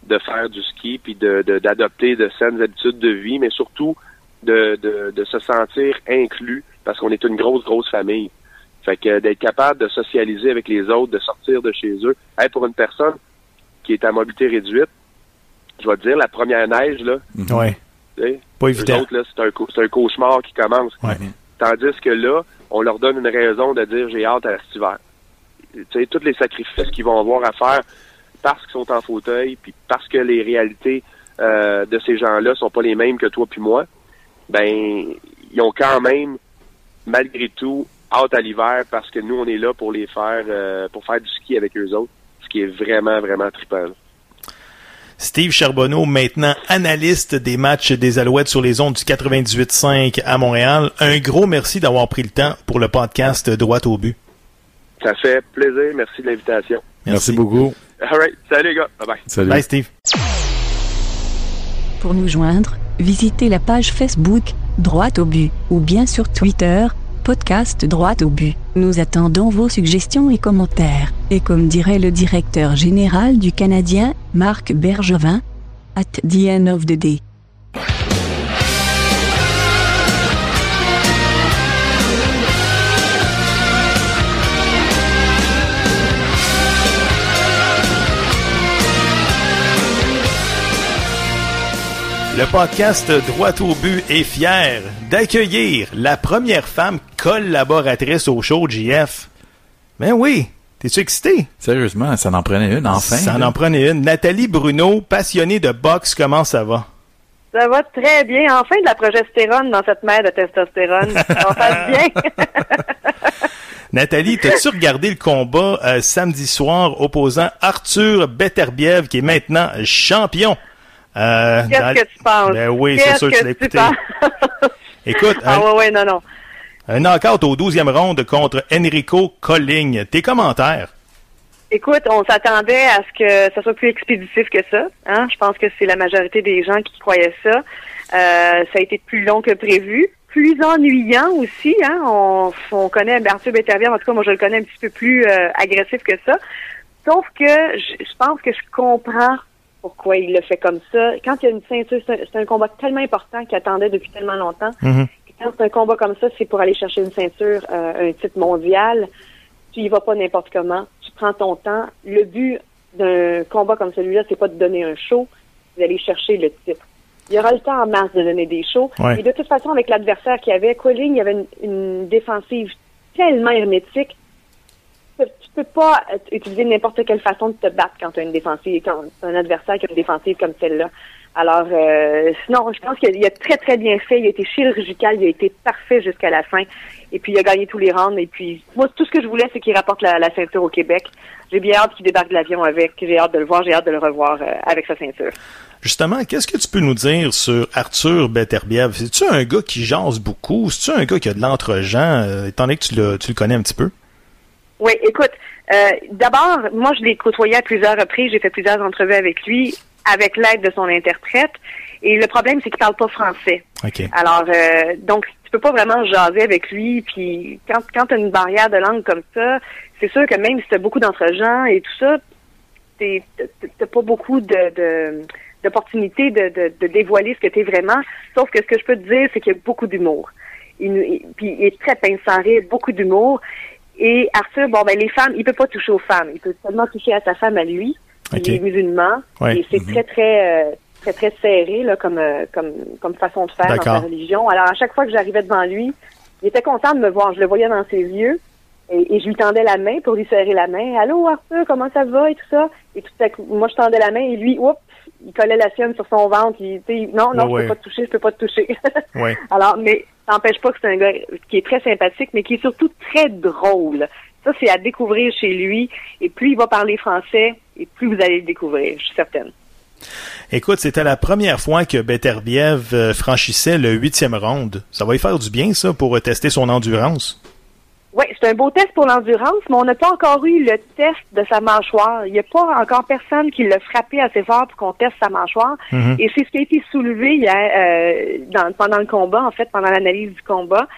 de faire du ski puis de de- d'adopter de, saines habitudes de vie, mais surtout de, de, de se sentir inclus parce qu'on est une grosse, grosse famille. Fait que d'être capable de socialiser avec les autres, de sortir de chez eux. Hey, pour une personne qui est à mobilité réduite, je vais te dire, la première neige, là, Ouais. tu sais, Pas évident. c'est un, un cauchemar qui commence. Ouais. Tandis que là, on leur donne une raison de dire j'ai hâte à cet hiver. Tu sais, tous les sacrifices qu'ils vont avoir à faire parce qu'ils sont en fauteuil, puis parce que les réalités euh, de ces gens-là sont pas les mêmes que toi puis moi, ben ils ont quand même, malgré tout, hâte à l'hiver parce que nous, on est là pour les faire euh, pour faire du ski avec eux autres, qui est vraiment, vraiment trippant. là. Steve Charbonneau, maintenant analyste des matchs des Alouettes sur les ondes du 98.5 à Montréal. Un gros merci d'avoir pris le temps pour le podcast Droite au but. Ça fait plaisir, merci de l'invitation. Merci, beaucoup. All right, salut les gars, bye bye. Salut. Bye Steve. Pour nous joindre, visitez la page Facebook, Droite au but, ou bien sur Twitter, podcast Droite au but. Nous attendons vos suggestions et commentaires. Et comme dirait le directeur général du Canadien, Marc Bergevin, at the end of the day. Le podcast Droit au but est fier d'accueillir la première femme collaboratrice au show JF. Ben oui, t'es-tu excité? Sérieusement, ça en prenait une, enfin. Ça là. en prenait une. Nathalie Bruno, passionnée de boxe, comment ça va? Ça va très bien. Enfin, de la progestérone dans cette mère de testostérone. Ça passe bien. Nathalie, t'as-tu regardé le combat euh, samedi soir opposant Arthur Beterbiev, qui est maintenant champion? Euh, Qu'est-ce dans- que tu penses? Ben oui, c'est Qu'est-ce sûr que tu l'as écouté. penses? Écoute, ah un, ouais, ouais, non, non. Un knockout au 12e ronde contre Enrico Colling. Tes commentaires? Écoute, on s'attendait à ce que ça soit plus expéditif que ça. Hein? Je pense que c'est la majorité des gens qui croyaient ça. Euh, ça a été plus long que prévu. Plus ennuyant aussi. Hein? On, on connaît Arthur Beterbiev, en tout cas, moi, je le connais un petit peu plus euh, agressif que ça. Sauf que je, je pense que je comprends pourquoi il le fait comme ça. Quand il y a une ceinture, c'est un, combat tellement important qu'il attendait depuis tellement longtemps. Mhm. Quand c'est un combat comme ça, c'est pour aller chercher une ceinture, euh, un titre mondial. Tu y vas pas n'importe comment. Tu prends ton temps. Le but d'un combat comme celui-là, c'est pas de donner un show, c'est d'aller chercher le titre. Il y aura le temps en masse de donner des shows. Ouais. Et de toute façon, avec l'adversaire qu'il y avait, Colling, il y avait une, une défensive tellement hermétique. Tu peux- pas euh, utiliser n'importe quelle façon de te battre quand tu as une défensive, quand t'as un adversaire qui a une défensive comme celle-là. Alors, euh, sinon, je pense qu'il a très, très bien fait. Il a été chirurgical, il a été parfait jusqu'à la fin. Et puis, il a gagné tous les rounds. Et puis, moi, tout ce que je voulais, c'est qu'il rapporte la, la ceinture au Québec. J'ai bien hâte qu'il débarque de l'avion avec. J'ai hâte de le voir, j'ai hâte de le revoir euh, avec sa ceinture. Justement, qu'est-ce que tu peux nous dire sur Arthur Beterbiev? C'est-tu un gars qui jase beaucoup? C'est-tu un gars qui a de l'entre-gens, euh, étant donné que tu le, tu le connais un petit peu? Oui, écoute, euh, d'abord, moi, je l'ai côtoyé à plusieurs reprises. J'ai fait plusieurs entrevues avec lui, avec l'aide de son interprète. Et le problème, c'est qu'il parle pas français. OK. Alors, euh, donc, tu peux pas vraiment jaser avec lui. Puis, quand, quand tu as une barrière de langue comme ça, c'est sûr que même si tu as beaucoup d'entre-gens et tout ça, t'es- t'as pas beaucoup de... de d'opportunités de, de, de dévoiler ce que tu es vraiment. Sauf que ce que je peux te dire, c'est qu'il y a beaucoup d'humour. Il- puis il est très pince sans rire, beaucoup d'humour. Et Arthur, bon, ben les femmes, il peut pas toucher aux femmes. Il peut seulement toucher à sa femme à lui. Ok. Il est musulman. Ouais. Et c'est très, très, euh, très, très serré, là, comme, euh, comme, comme façon de faire dans sa D'accord. religion. Alors, à chaque fois que j'arrivais devant lui, il était content de me voir. Je le voyais dans ses yeux. Et, et je lui tendais la main pour lui serrer la main. Allô, Arthur, comment ça va? Et tout ça. Et tout à coup, moi, je tendais la main et lui, oups, il collait la sienne sur son ventre. Il, non, non, Ouais, je peux ouais. pas te toucher, je peux pas te toucher. Ouais. Alors, mais ça n'empêche pas que c'est un gars qui est très sympathique, mais qui est surtout très drôle. Ça, c'est à découvrir chez lui. Et plus il va parler français, et plus vous allez le découvrir, je suis certaine. Écoute, c'était la première fois que Beterbiev euh, franchissait le huitième round. Ça va lui faire du bien, ça, pour euh, tester son endurance. Oui, c'est un beau test pour l'endurance, mais on n'a pas encore eu le test de sa mâchoire. Il n'y a pas encore personne qui l'a frappé assez fort pour qu'on teste sa mâchoire. Mhm. Et c'est ce qui a été soulevé hier euh, dans- pendant le combat, en fait, pendant l'analyse du combat.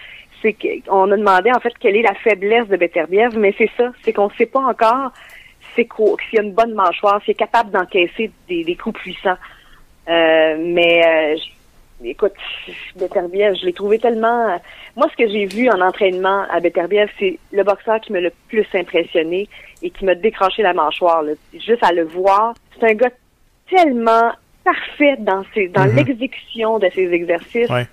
C'est qu'on a demandé en fait quelle est la faiblesse de Beterbiev, mais c'est ça, c'est qu'on ne sait pas encore c'est quoi, s'il a une bonne mâchoire, s'il est capable d'encaisser des, des coups puissants. Euh, mais euh, écoute, Beterbiev, je l'ai trouvé tellement. Moi, ce que j'ai vu en entraînement à Beterbiev, c'est le boxeur qui m'a le plus impressionné et qui m'a décroché la mâchoire. là. Juste à le voir, c'est un gars tellement parfait dans ses, dans Mhm. l'exécution de ses exercices. Ouais.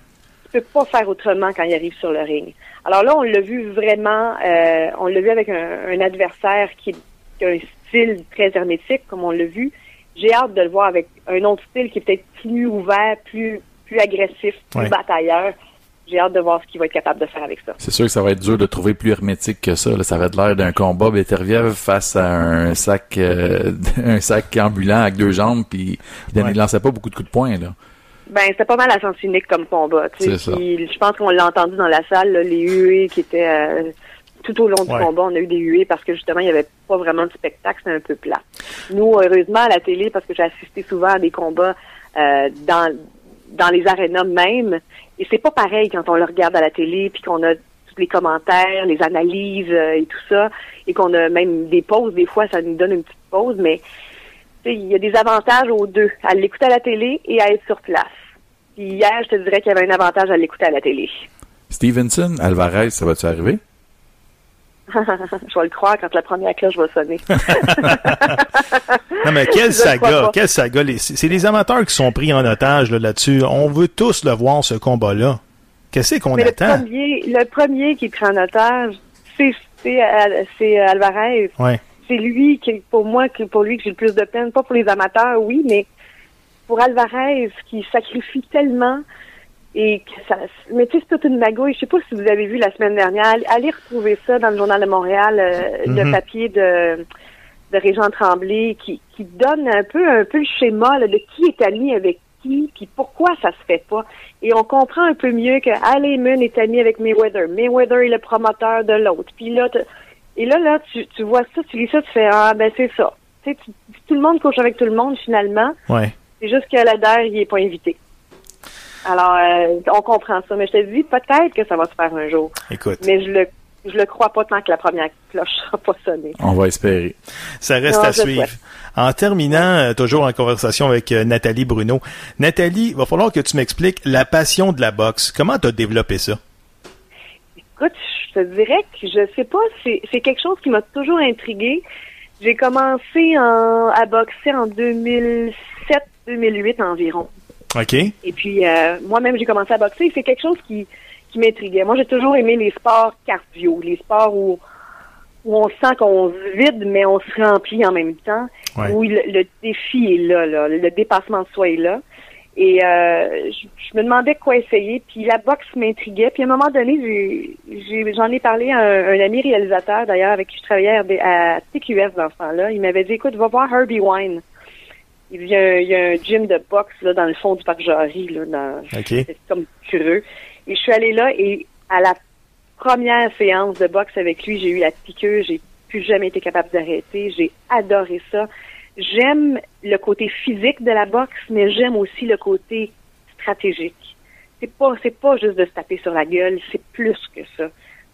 Il peut pas faire autrement quand il arrive sur le ring. Alors là, on l'a vu vraiment, euh, on l'a vu avec un, un adversaire qui, qui a un style très hermétique, comme on l'a vu. J'ai hâte de le voir avec un autre style qui est peut-être plus ouvert, plus plus agressif, plus Ouais. batailleur. J'ai hâte de voir ce qu'il va être capable de faire avec ça. C'est sûr que ça va être dur de trouver plus hermétique que ça. là. Ça va être l'air d'un combat Beterbiev face à un sac euh, un sac ambulant avec deux jambes, puis il ne Ouais. lançait pas beaucoup de coups de poing. Là. Ben, c'était pas mal à sens unique comme combat. tu sais. C'est ça. Puis, Je pense qu'on l'a entendu dans la salle, là, les huées qui étaient euh, tout au long du Ouais. combat. On a eu des huées parce que justement, il n'y avait pas vraiment de spectacle, c'était un peu plat. Nous, heureusement, à la télé, parce que j'ai assisté souvent à des combats euh, dans dans les arénas même, et c'est pas pareil quand on le regarde à la télé, puis qu'on a tous les commentaires, les analyses euh, et tout ça, et qu'on a même des pauses. Des fois, ça nous donne une petite pause, mais tu sais, il y a des avantages aux deux, à l'écouter à la télé et à être sur place. Puis hier, je te dirais qu'il y avait un avantage à l'écouter à la télé. Stevenson, Alvarez, ça va-tu arriver? je vais le croire quand la première cloche va sonner. Non, mais quelle saga, quelle saga. C'est les amateurs qui sont pris en otage là, là-dessus. On veut tous le voir, ce combat-là. Qu'est-ce qu'on Mais le attend? premier, le premier qui prend en otage, c'est c'est, c'est Alvarez. Ouais. C'est lui qui, pour moi, qui, pour lui que j'ai le plus de peine. Pas pour les amateurs, oui, mais pour Alvarez qui sacrifie tellement et que ça. Mais tu sais, c'est toute une magouille. Je sais pas si vous avez vu la semaine dernière. Allez retrouver ça dans le journal de Montréal, euh, le Mhm. papier de de Régent Tremblay qui, qui donne un peu un peu le schéma là, de qui est ami avec qui, puis pourquoi ça se fait pas. Et on comprend un peu mieux que Al Heyman est ami avec Mayweather. Mayweather est le promoteur de l'autre. Puis là, et là, là, tu, tu vois ça, tu lis ça, tu fais Ah ben c'est ça. Tu sais, tu- tout le monde couche avec tout le monde finalement. Ouais. C'est juste que l'ADER, il est pas invité. Alors, euh, on comprend ça. Mais je te dis, peut-être que ça va se faire un jour. Écoute. Mais je le je le crois pas tant que la première cloche sera pas sonnée. On va espérer. Ça reste Non, à suivre. souhaite. En terminant, euh, toujours en conversation avec euh, Nathalie Bruno. Nathalie, va falloir que tu m'expliques la passion de la boxe. Comment tu as développé ça? Écoute, je te dirais que je sais pas, c'est quelque chose qui m'a toujours intriguée. J'ai commencé en, à boxer en 2007-2008 environ. OK? Et puis, euh, moi-même, j'ai commencé à boxer. et C'est quelque chose qui, qui m'intriguait. Moi, j'ai toujours aimé les sports cardio, les sports où, où on sent qu'on se vide, mais on se remplit en même temps, Ouais. où le, le défi est là, là, le dépassement de soi est là. Et euh, je, je me demandais quoi essayer, puis la boxe m'intriguait. Puis à un moment donné, j'ai- j'ai- j'en ai, parlé à un, un ami réalisateur, d'ailleurs, avec qui je travaillais à, à TQS dans ce temps-là. Il m'avait dit, écoute, va voir Herbie Wine. Il y, a, il y a un gym de boxe là, dans le fond du parc Jarry, là, dans, c'est comme curieux. Et je suis allée là et à la première séance de boxe avec lui, j'ai eu la piqûre, j'ai plus jamais été capable d'arrêter, j'ai adoré ça. J'aime le côté physique de la boxe, mais j'aime aussi le côté stratégique. C'est pas c'est pas juste de se taper sur la gueule, c'est plus que ça.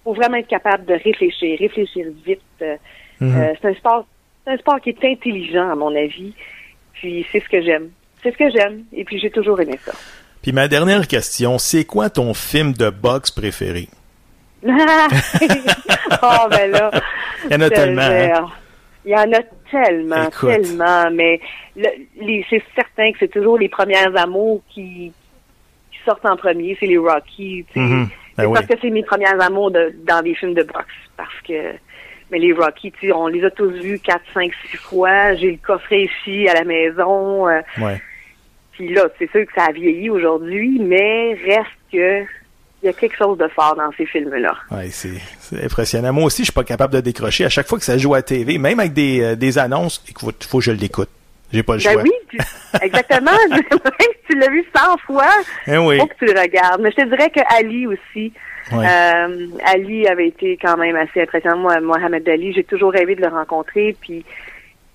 Faut vraiment être capable de réfléchir, réfléchir vite. Euh, Mhm. euh, c'est un sport c'est un sport qui est intelligent à mon avis. Puis c'est ce que j'aime. C'est ce que j'aime et puis j'ai toujours aimé ça. Puis ma dernière question, c'est quoi ton film de boxe préféré? oh, ben là. Il y en a tellement, hein? Il y en a tellement, Écoute. tellement, mais le- c'est certain que c'est toujours les premières amours qui, qui sortent en premier, c'est les Rocky. tu sais. Mhm. C'est oui. parce que c'est mes premières amours de- dans des films de boxe. Parce que, mais les Rocky, tu on les a tous vus 4, 5, 6 fois. J'ai le coffret ici à la maison. euh, Ouais. puis là, c'est sûr que ça a vieilli aujourd'hui, mais reste que il y a quelque chose de fort dans ces films-là. Ouais, c'est impressionnant. Moi aussi, je suis pas capable de décrocher. À chaque fois que ça joue à TV, même avec des, euh, des annonces, écoute, faut que je l'écoute. J'ai pas le Ben choix. oui, tu- exactement. Même si tu l'as vu 100 fois, Eh oui. faut que tu le regardes. Mais je te dirais que Ali aussi, Ouais. euh, Ali avait été quand même assez impressionnant. Moi, Mohamed Ali, j'ai toujours rêvé de le rencontrer, puis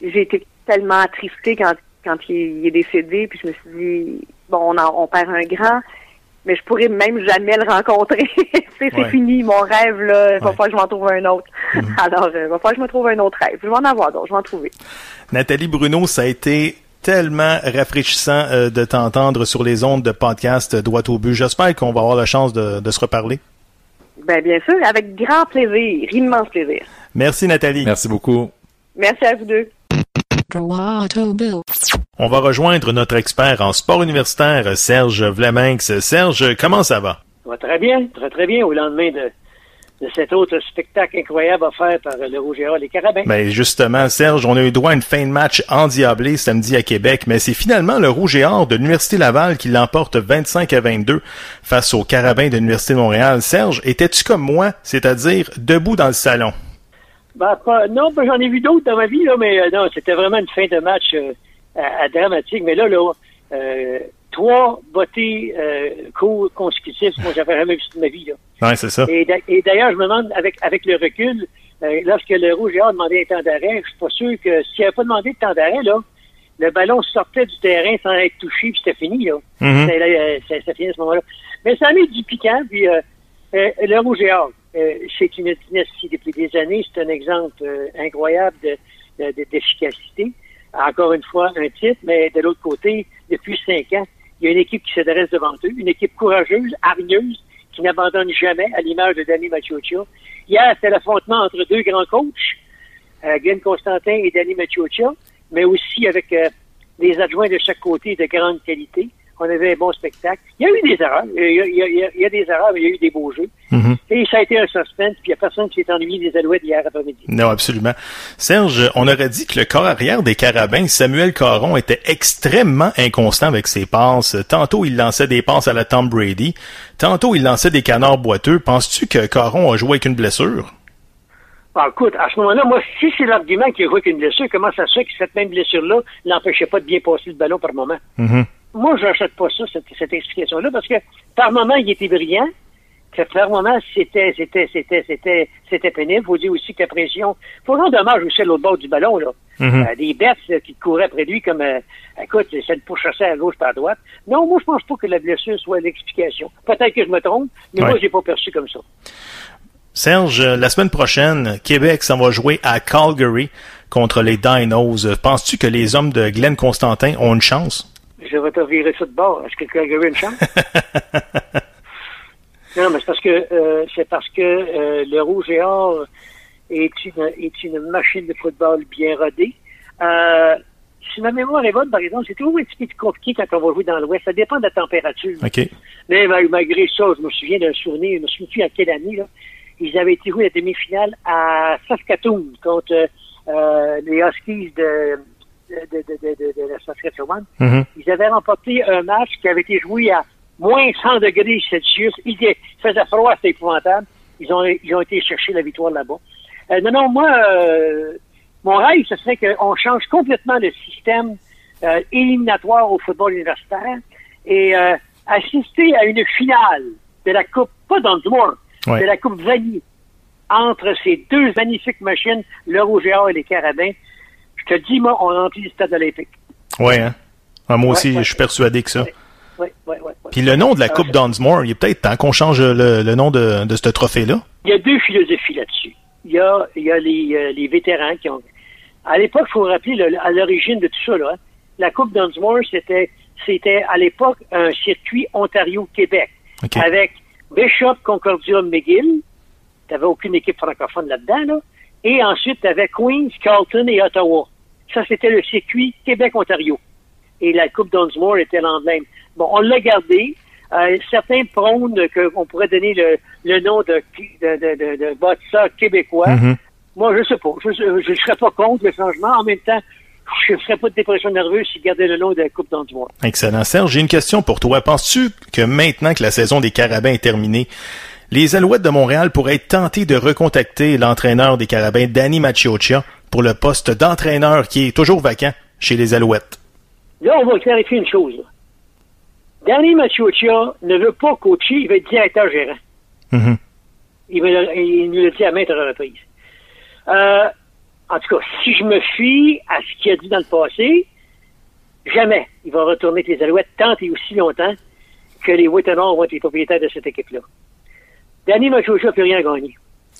j'ai été tellement attristée quand, quand il, il est décédé, puis je me suis dit, bon, on, en- on perd un grand, mais je pourrais même jamais le rencontrer. C'est Ouais. fini, mon rêve, là, il va Ouais. falloir que je m'en trouve un autre. Alors, il va falloir que je me trouve un autre rêve. Je vais en avoir d'autres, je vais en trouver. Nathalie Bruno, ça a été tellement rafraîchissant euh, de t'entendre sur les ondes de podcast euh, Droit au but. J'espère qu'on va avoir la chance de, de se reparler. Ben, bien sûr, avec grand plaisir, immense plaisir. Merci Nathalie. Merci beaucoup. Merci à vous deux. On va rejoindre notre expert en sport universitaire, Serge Vlaminx. Serge, comment ça va? Ça va très bien, très très bien au lendemain de, de cet autre spectacle incroyable offert par le Rouge et Or, les Carabins. Ben justement, Serge, on a eu droit à une fin de match endiablée samedi à Québec, mais c'est finalement le Rouge et Or de l'Université Laval qui l'emporte 25 à 22 face aux Carabins de l'Université de Montréal. Serge, étais-tu comme moi, c'est-à-dire debout dans le salon? Ben, pas- non, ben, j'en ai vu d'autres dans ma vie, là, mais euh, non, c'était vraiment une fin de match euh, à- à dramatique. Mais là, là, euh, trois bottées euh, co- consécutifs, moi, j'avais jamais vu ça de ma vie. Là. Ouais, c'est ça. Et, d'a- et d'ailleurs, je me demande, avec, avec le recul, euh, lorsque le Rouge et Or demandait un temps d'arrêt, je suis pas sûr que s'il n'avait pas demandé de temps d'arrêt, là, le ballon sortait du terrain sans être touché, puis c'était fini, là. Mhm. Là, euh, ça, ça finit à ce moment-là. Mais ça a mis du piquant, puis euh, euh, le Rouge et Or, euh, c'est une dynastie depuis des années, c'est un exemple euh, incroyable de- d'efficacité. Encore une fois, un titre, mais de l'autre côté, depuis cinq ans, il y a une équipe qui se dresse devant eux, une équipe courageuse, hargneuse, qui n'abandonne jamais, à l'image de Danny Machiocia. Hier, c'était l'affrontement entre deux grands coachs, euh, Glenn Constantin et Danny Machiocia, mais aussi avec euh, des adjoints de chaque côté de grande qualité. On avait un bon spectacle. Il y a eu des erreurs. Il y a, il y a- il y a- il y a des erreurs, mais il y a eu des beaux jeux. Mhm. Et ça a été un suspense, puis il n'y a personne qui s'est ennuyé des Alouettes hier après-midi. Non, absolument. Serge, on aurait dit que le corps arrière des Carabins, Samuel Caron, était extrêmement inconstant avec ses passes. Tantôt, il lançait des passes à la Tom Brady. Tantôt, il lançait des canards boiteux. Penses-tu que Caron a joué avec une blessure? Ah, écoute, à ce moment-là, moi, si c'est l'argument qu'il a joué avec une blessure, comment ça se fait que cette même blessure-là l'empêchait pas de bien passer le ballon par moment? Mhm. Moi, je n'achète pas ça, cette, cette explication-là, parce que par moment, il était brillant, que par moment, c'était, c'était, c'était, c'était, c'était pénible. Faut dire aussi que la pression, faut rendre dommage aussi à l'autre bord du ballon, là. Mhm. Euh, des bêtes là, qui couraient après lui comme, euh, écoute, c'est le pourchasser à gauche par à droite. Non, moi, je pense pas que la blessure soit l'explication. Peut-être que je me trompe, mais Ouais. moi, j'ai pas perçu comme ça. Serge, euh, la semaine prochaine, Québec s'en va jouer à Calgary contre les Dinos. Penses-tu que les hommes de Glenn Constantin ont une chance? Je vais te virer ça de bord. Est-ce que Calgary a une chance? non, mais c'est parce que euh, c'est parce que euh, le rouge et or est une est une machine de football bien rodée. Euh, si ma mémoire est bonne, par exemple, c'est toujours un petit peu compliqué quand on va jouer dans l'Ouest. Ça dépend de la température. OK. Mais ma- malgré ça, je me souviens d'un souvenir, je me souviens plus à quelle année, là. Ils avaient été joués à demi-finale à Saskatoon contre euh, les Huskies de de, la Saskatchewan. Mhm. Ils avaient remporté un match qui avait été joué à moins 100 degrés Celsius. Il faisait froid, c'était épouvantable. Ils ont, ils ont été chercher la victoire là-bas. Euh, non, non, moi, euh, mon rêve, ce serait qu'on change complètement le système euh, éliminatoire au football universitaire et assister à une finale de la Coupe, pas d'Andmour, Ouais. de la Coupe Vanier, entre ces deux magnifiques machines, le Rouge et les Carabins. Te dis, moi, on remplit le stade olympique. Ouais, hein? Ah, moi aussi, Ouais, ouais. je suis persuadé que ça. Oui, oui, oui. Puis le nom de la Euh, Coupe Dunsmore, il est peut-être temps qu'on change le, le nom de, de ce trophée-là. Il y a deux philosophies là-dessus. Il y a, il y a les, euh, les vétérans qui ont... À l'époque, il faut rappeler, le- à l'origine de tout ça, là, hein, la Coupe Dunsmore, c'était, c'était à l'époque un circuit Ontario-Québec. Avec Bishop, Concordia, McGill. Tu n'avais aucune équipe francophone là-dedans, là. Et ensuite, tu avais Queens, Carlton et Ottawa. Ça, c'était le circuit Québec-Ontario. Et la Coupe Dunsmore était l'emblème. Bon, on l'a gardé. Euh, certains prônent qu'on pourrait donner le, le nom de, de, de, de, de québécois. Mhm. Moi, je sais pas. Je ne serais pas contre le changement. En même temps, je ne ferais pas de dépression nerveuse s'il gardait le nom de la Coupe Dunsmore. Excellent. Serge, j'ai une question pour toi. Penses-tu que maintenant que la saison des Carabins est terminée, les Alouettes de Montréal pourraient être tentés de recontacter l'entraîneur des Carabins, Danny Macchiocia, pour le poste d'entraîneur qui est toujours vacant chez les Alouettes? Là, on va clarifier une chose. Là. Danny Machuocha ne veut pas coacher, il veut être directeur gérant. Mhm. Il, nous l'a dit à maintes reprises. Euh, en tout cas, si je me fie à ce qu'il a dit dans le passé, jamais il va retourner avec les Alouettes tant et aussi longtemps que les Whittenor vont être les propriétaires de cette équipe-là. Danny Machuocha n'a plus rien gagné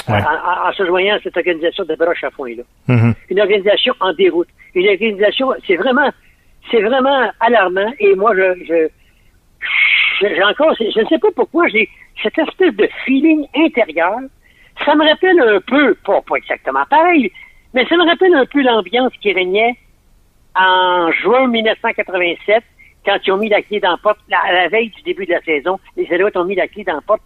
Ouais. en, en- en se joignant à cette organisation de broche à foin. Là Mhm. une organisation en déroute. Une organisation, c'est vraiment, c'est vraiment alarmant. Et moi, je, je, j'ai encore, je ne sais pas pourquoi, j'ai cette espèce de feeling intérieur. Ça me rappelle un peu, pas, pas exactement pareil, mais ça me rappelle un peu l'ambiance qui régnait en juin 1987, quand ils ont mis la clé dans la porte, la- à la veille du début de la saison, les Alouettes ont mis la clé dans la porte.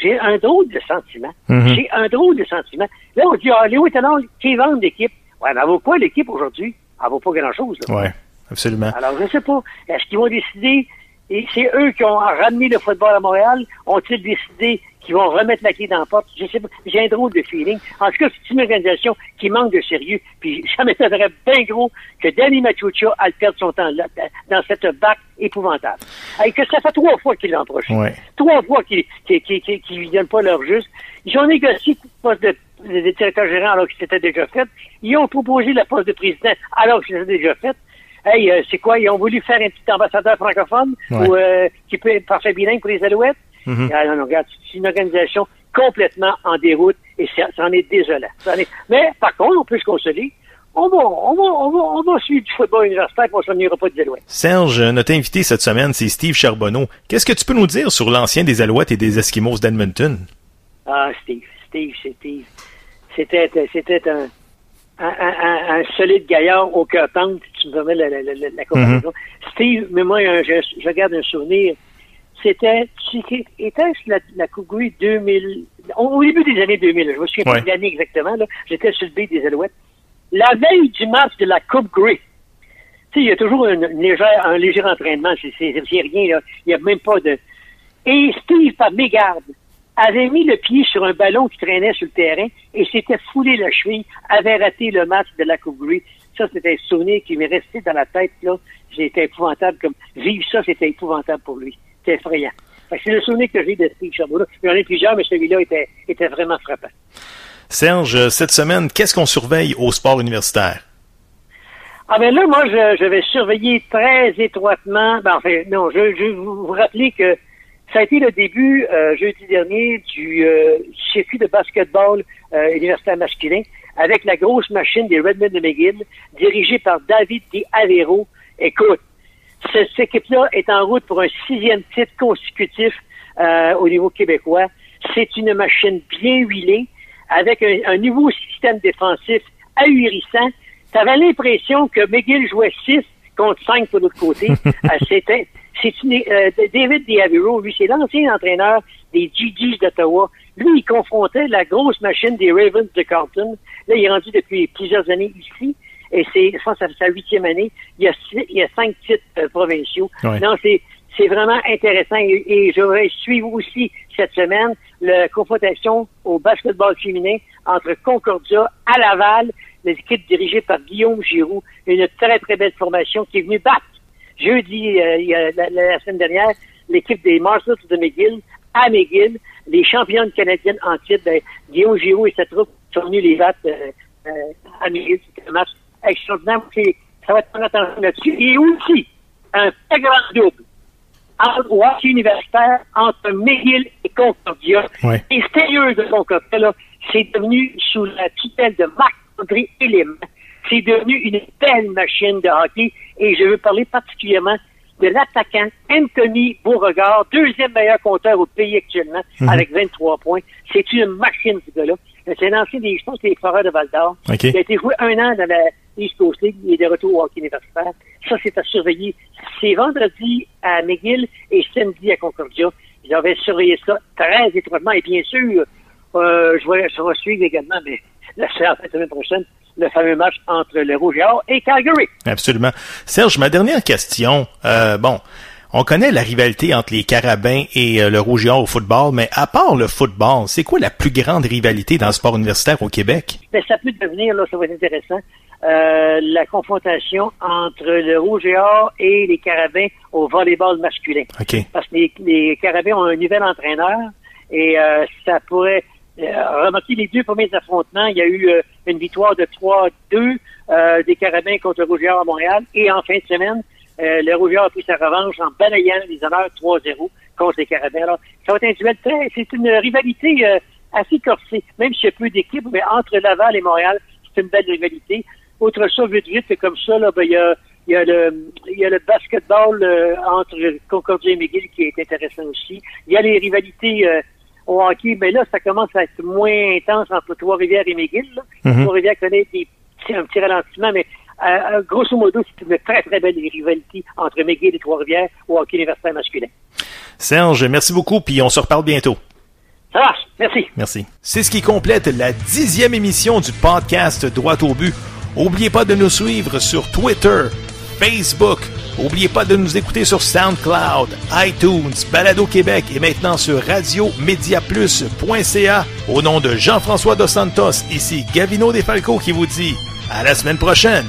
J'ai un drôle de sentiment. Mhm. J'ai un drôle de sentiment. Là, on dit, ah, les Whittenor, qui vendent l'équipe? Ouais, mais elle vaut quoi l'équipe aujourd'hui? Elle vaut pas grand-chose. Ouais, absolument. Alors, je sais pas. Est-ce qu'ils vont décider, et c'est eux qui ont ramené le football à Montréal, ont-ils décidé qu'ils vont remettre la clé dans la porte? Je sais pas. J'ai un drôle de feeling. En tout cas, c'est une organisation qui manque de sérieux, puis ça m'étonnerait bien gros que Danny Machucha aille perdre son temps là, dans cette bac épouvantable. Et que ça fait trois fois qu'il l'emproche. Ouais. Trois fois qu'ils qu'ils qu'ils- qu'ils- qu'ils lui donnent pas leur juste. Ils ont négocié le poste de, de directeur gérant alors que c'était déjà fait. Ils ont proposé le poste de président alors que c'était déjà fait. Hey, euh, c'est quoi? Ils ont voulu faire un petit ambassadeur francophone Ouais. ou euh, qui peut être parfait bilingue pour les Alouettes? Mhm. Ah, non, non, regarde, c'est une organisation complètement en déroute et ça, ça en est désolant. Ça en est- Mais par contre, on peut se consoler. On va, on va, on va, on va suivre du football universitaire pour on ne s'en pas des Alouettes. Serge, notre invité cette semaine, c'est Steve Charbonneau. Qu'est-ce que tu peux nous dire sur l'ancien des Alouettes et des Eskimos d'Edmonton? Ah, Steve, Steve, c'est Steve. C'était, c'était un, un, un, un solide gaillard au cœur tendre, tu me permets la, la, la, la comparaison. Steve, mais moi, un- je, je garde un souvenir. C'était, était-ce la, la Coupe Grey 2000, au, au début des années 2000, je me souviens plus de l'année exactement, là. J'étais sur le beat des Alouettes. La veille du match de la Coupe Grey, tu sais, il y a toujours une, une légère, un léger entraînement, c'est, c'est, c'est rien, là. Il n'y a même pas de, et Steve, par mégarde, avait mis le pied sur un ballon qui traînait sur le terrain et s'était foulé la cheville, avait raté le match de la Coupe Grey. Ça, c'était un souvenir qui m'est resté dans la tête, là. C'était épouvantable comme, vivre ça, c'était épouvantable pour lui. C'était effrayant. C'est le souvenir que j'ai de Steve Charbonneau. J'en ai plusieurs, mais celui-là était, était vraiment frappant. Serge, cette semaine, qu'est-ce qu'on surveille au sport universitaire? Ah ben là, moi, je, je vais surveiller très étroitement. Ben, enfin, non, je, je vous rappeler que ça a été le début, euh, jeudi dernier, du euh, circuit de basketball euh, universitaire masculin avec la grosse machine des Redmond de McGill, dirigée par David Di Avero. Écoute, ce- cette équipe-là est en route pour un sixième titre consécutif euh, au niveau québécois. C'est une machine bien huilée, avec un, un nouveau système défensif ahurissant. Tu avais l'impression que McGill jouait 6 contre 5 pour l'autre côté. C'était c'est une, euh, David Diavero, lui, c'est l'ancien entraîneur des GGs d'Ottawa. Lui, il confrontait la grosse machine des Ravens de Carlton. Là, il est rendu depuis plusieurs années ici. Et c'est, je pense sa huitième année. Il y a, six- il y a cinq titres euh, provinciaux. Ouais. Non, c'est, c'est vraiment intéressant et, et je vais suivre aussi cette semaine la confrontation au basketball féminin entre Concordia à Laval, les équipes dirigées par Guillaume Giroux, une très très belle formation qui est venue battre jeudi, euh, il y a- la, la semaine dernière, l'équipe des Marshals de McGill à McGill, les championnes canadiennes en titre, ben, Guillaume Giroux et sa troupe sont venus les battre euh, euh, à McGill. C'était un match extraordinaire. Ça va être ton attention là-dessus. Et aussi, un très grand double entre hockey universitaire entre McGill et Concordia. Ouais. Et sérieux de Concordia, là, c'est devenu sous la tutelle de Marc-André Elim. C'est devenu une belle machine de hockey et je veux parler particulièrement de l'attaquant Anthony Beauregard, deuxième meilleur compteur au pays actuellement, Mhm. avec 23 points. C'est une machine, ce gars-là. C'est un ancien des, je pense, des Foreurs de Val d'Or. OK. Il a été joué un an dans la East Coast League. Il est de retour au hockey universitaire. Ça, c'est à surveiller. C'est vendredi à McGill et samedi à Concordia. J'avais surveillé ça très étroitement. Et bien sûr, euh, je, vais, je vais suivre également, mais la semaine prochaine, le fameux match entre le Rouge et Or et Calgary. Absolument. Serge, ma dernière question. Euh, bon, on connaît la rivalité entre les Carabins et euh, le Rouge et Or au football, mais à part le football, c'est quoi la plus grande rivalité dans le sport universitaire au Québec? Mais ça peut devenir, là, ça va être intéressant, euh, la confrontation entre le Rouge et Or et les Carabins au volleyball masculin. OK. Parce que les, les Carabins ont un nouvel entraîneur et euh, ça pourrait euh, remarquer les deux premiers affrontements. Il y a eu euh, une victoire de 3-2 euh, des Carabins contre le Rouge et Or à Montréal et en fin de semaine, euh, le Rouge et Or a pris sa revanche en balayant les honneurs 3-0 contre les Carabins. Alors, ça va être un duel très... C'est une rivalité euh, assez corsée, même a peu d'équipes, mais entre Laval et Montréal, c'est une belle rivalité. Autre chose, vite, vite, comme ça, là, ben, il y a, il y a le, il y a le basketball euh, entre Concordia et McGill qui est intéressant aussi. Il y a les rivalités euh, au hockey, mais là, ça commence à être moins intense entre Trois-Rivières et McGill. Mhm. Trois-Rivières connaît des petits- un petit ralentissement, mais euh, euh, grosso modo, c'est une très, très belle rivalité entre McGill et Trois-Rivières au hockey universitaire masculin. Serge, merci beaucoup, puis on se reparle bientôt. Ça marche. Merci. Merci. C'est ce qui complète la dixième émission du podcast Droit au but. Oubliez pas de nous suivre sur Twitter, Facebook. Oubliez pas de nous écouter sur SoundCloud, iTunes, Balado Québec et maintenant sur radiomediaplus.ca. Au nom de Jean-François Dos Santos, ici Gavino Desfalco qui vous dit à la semaine prochaine.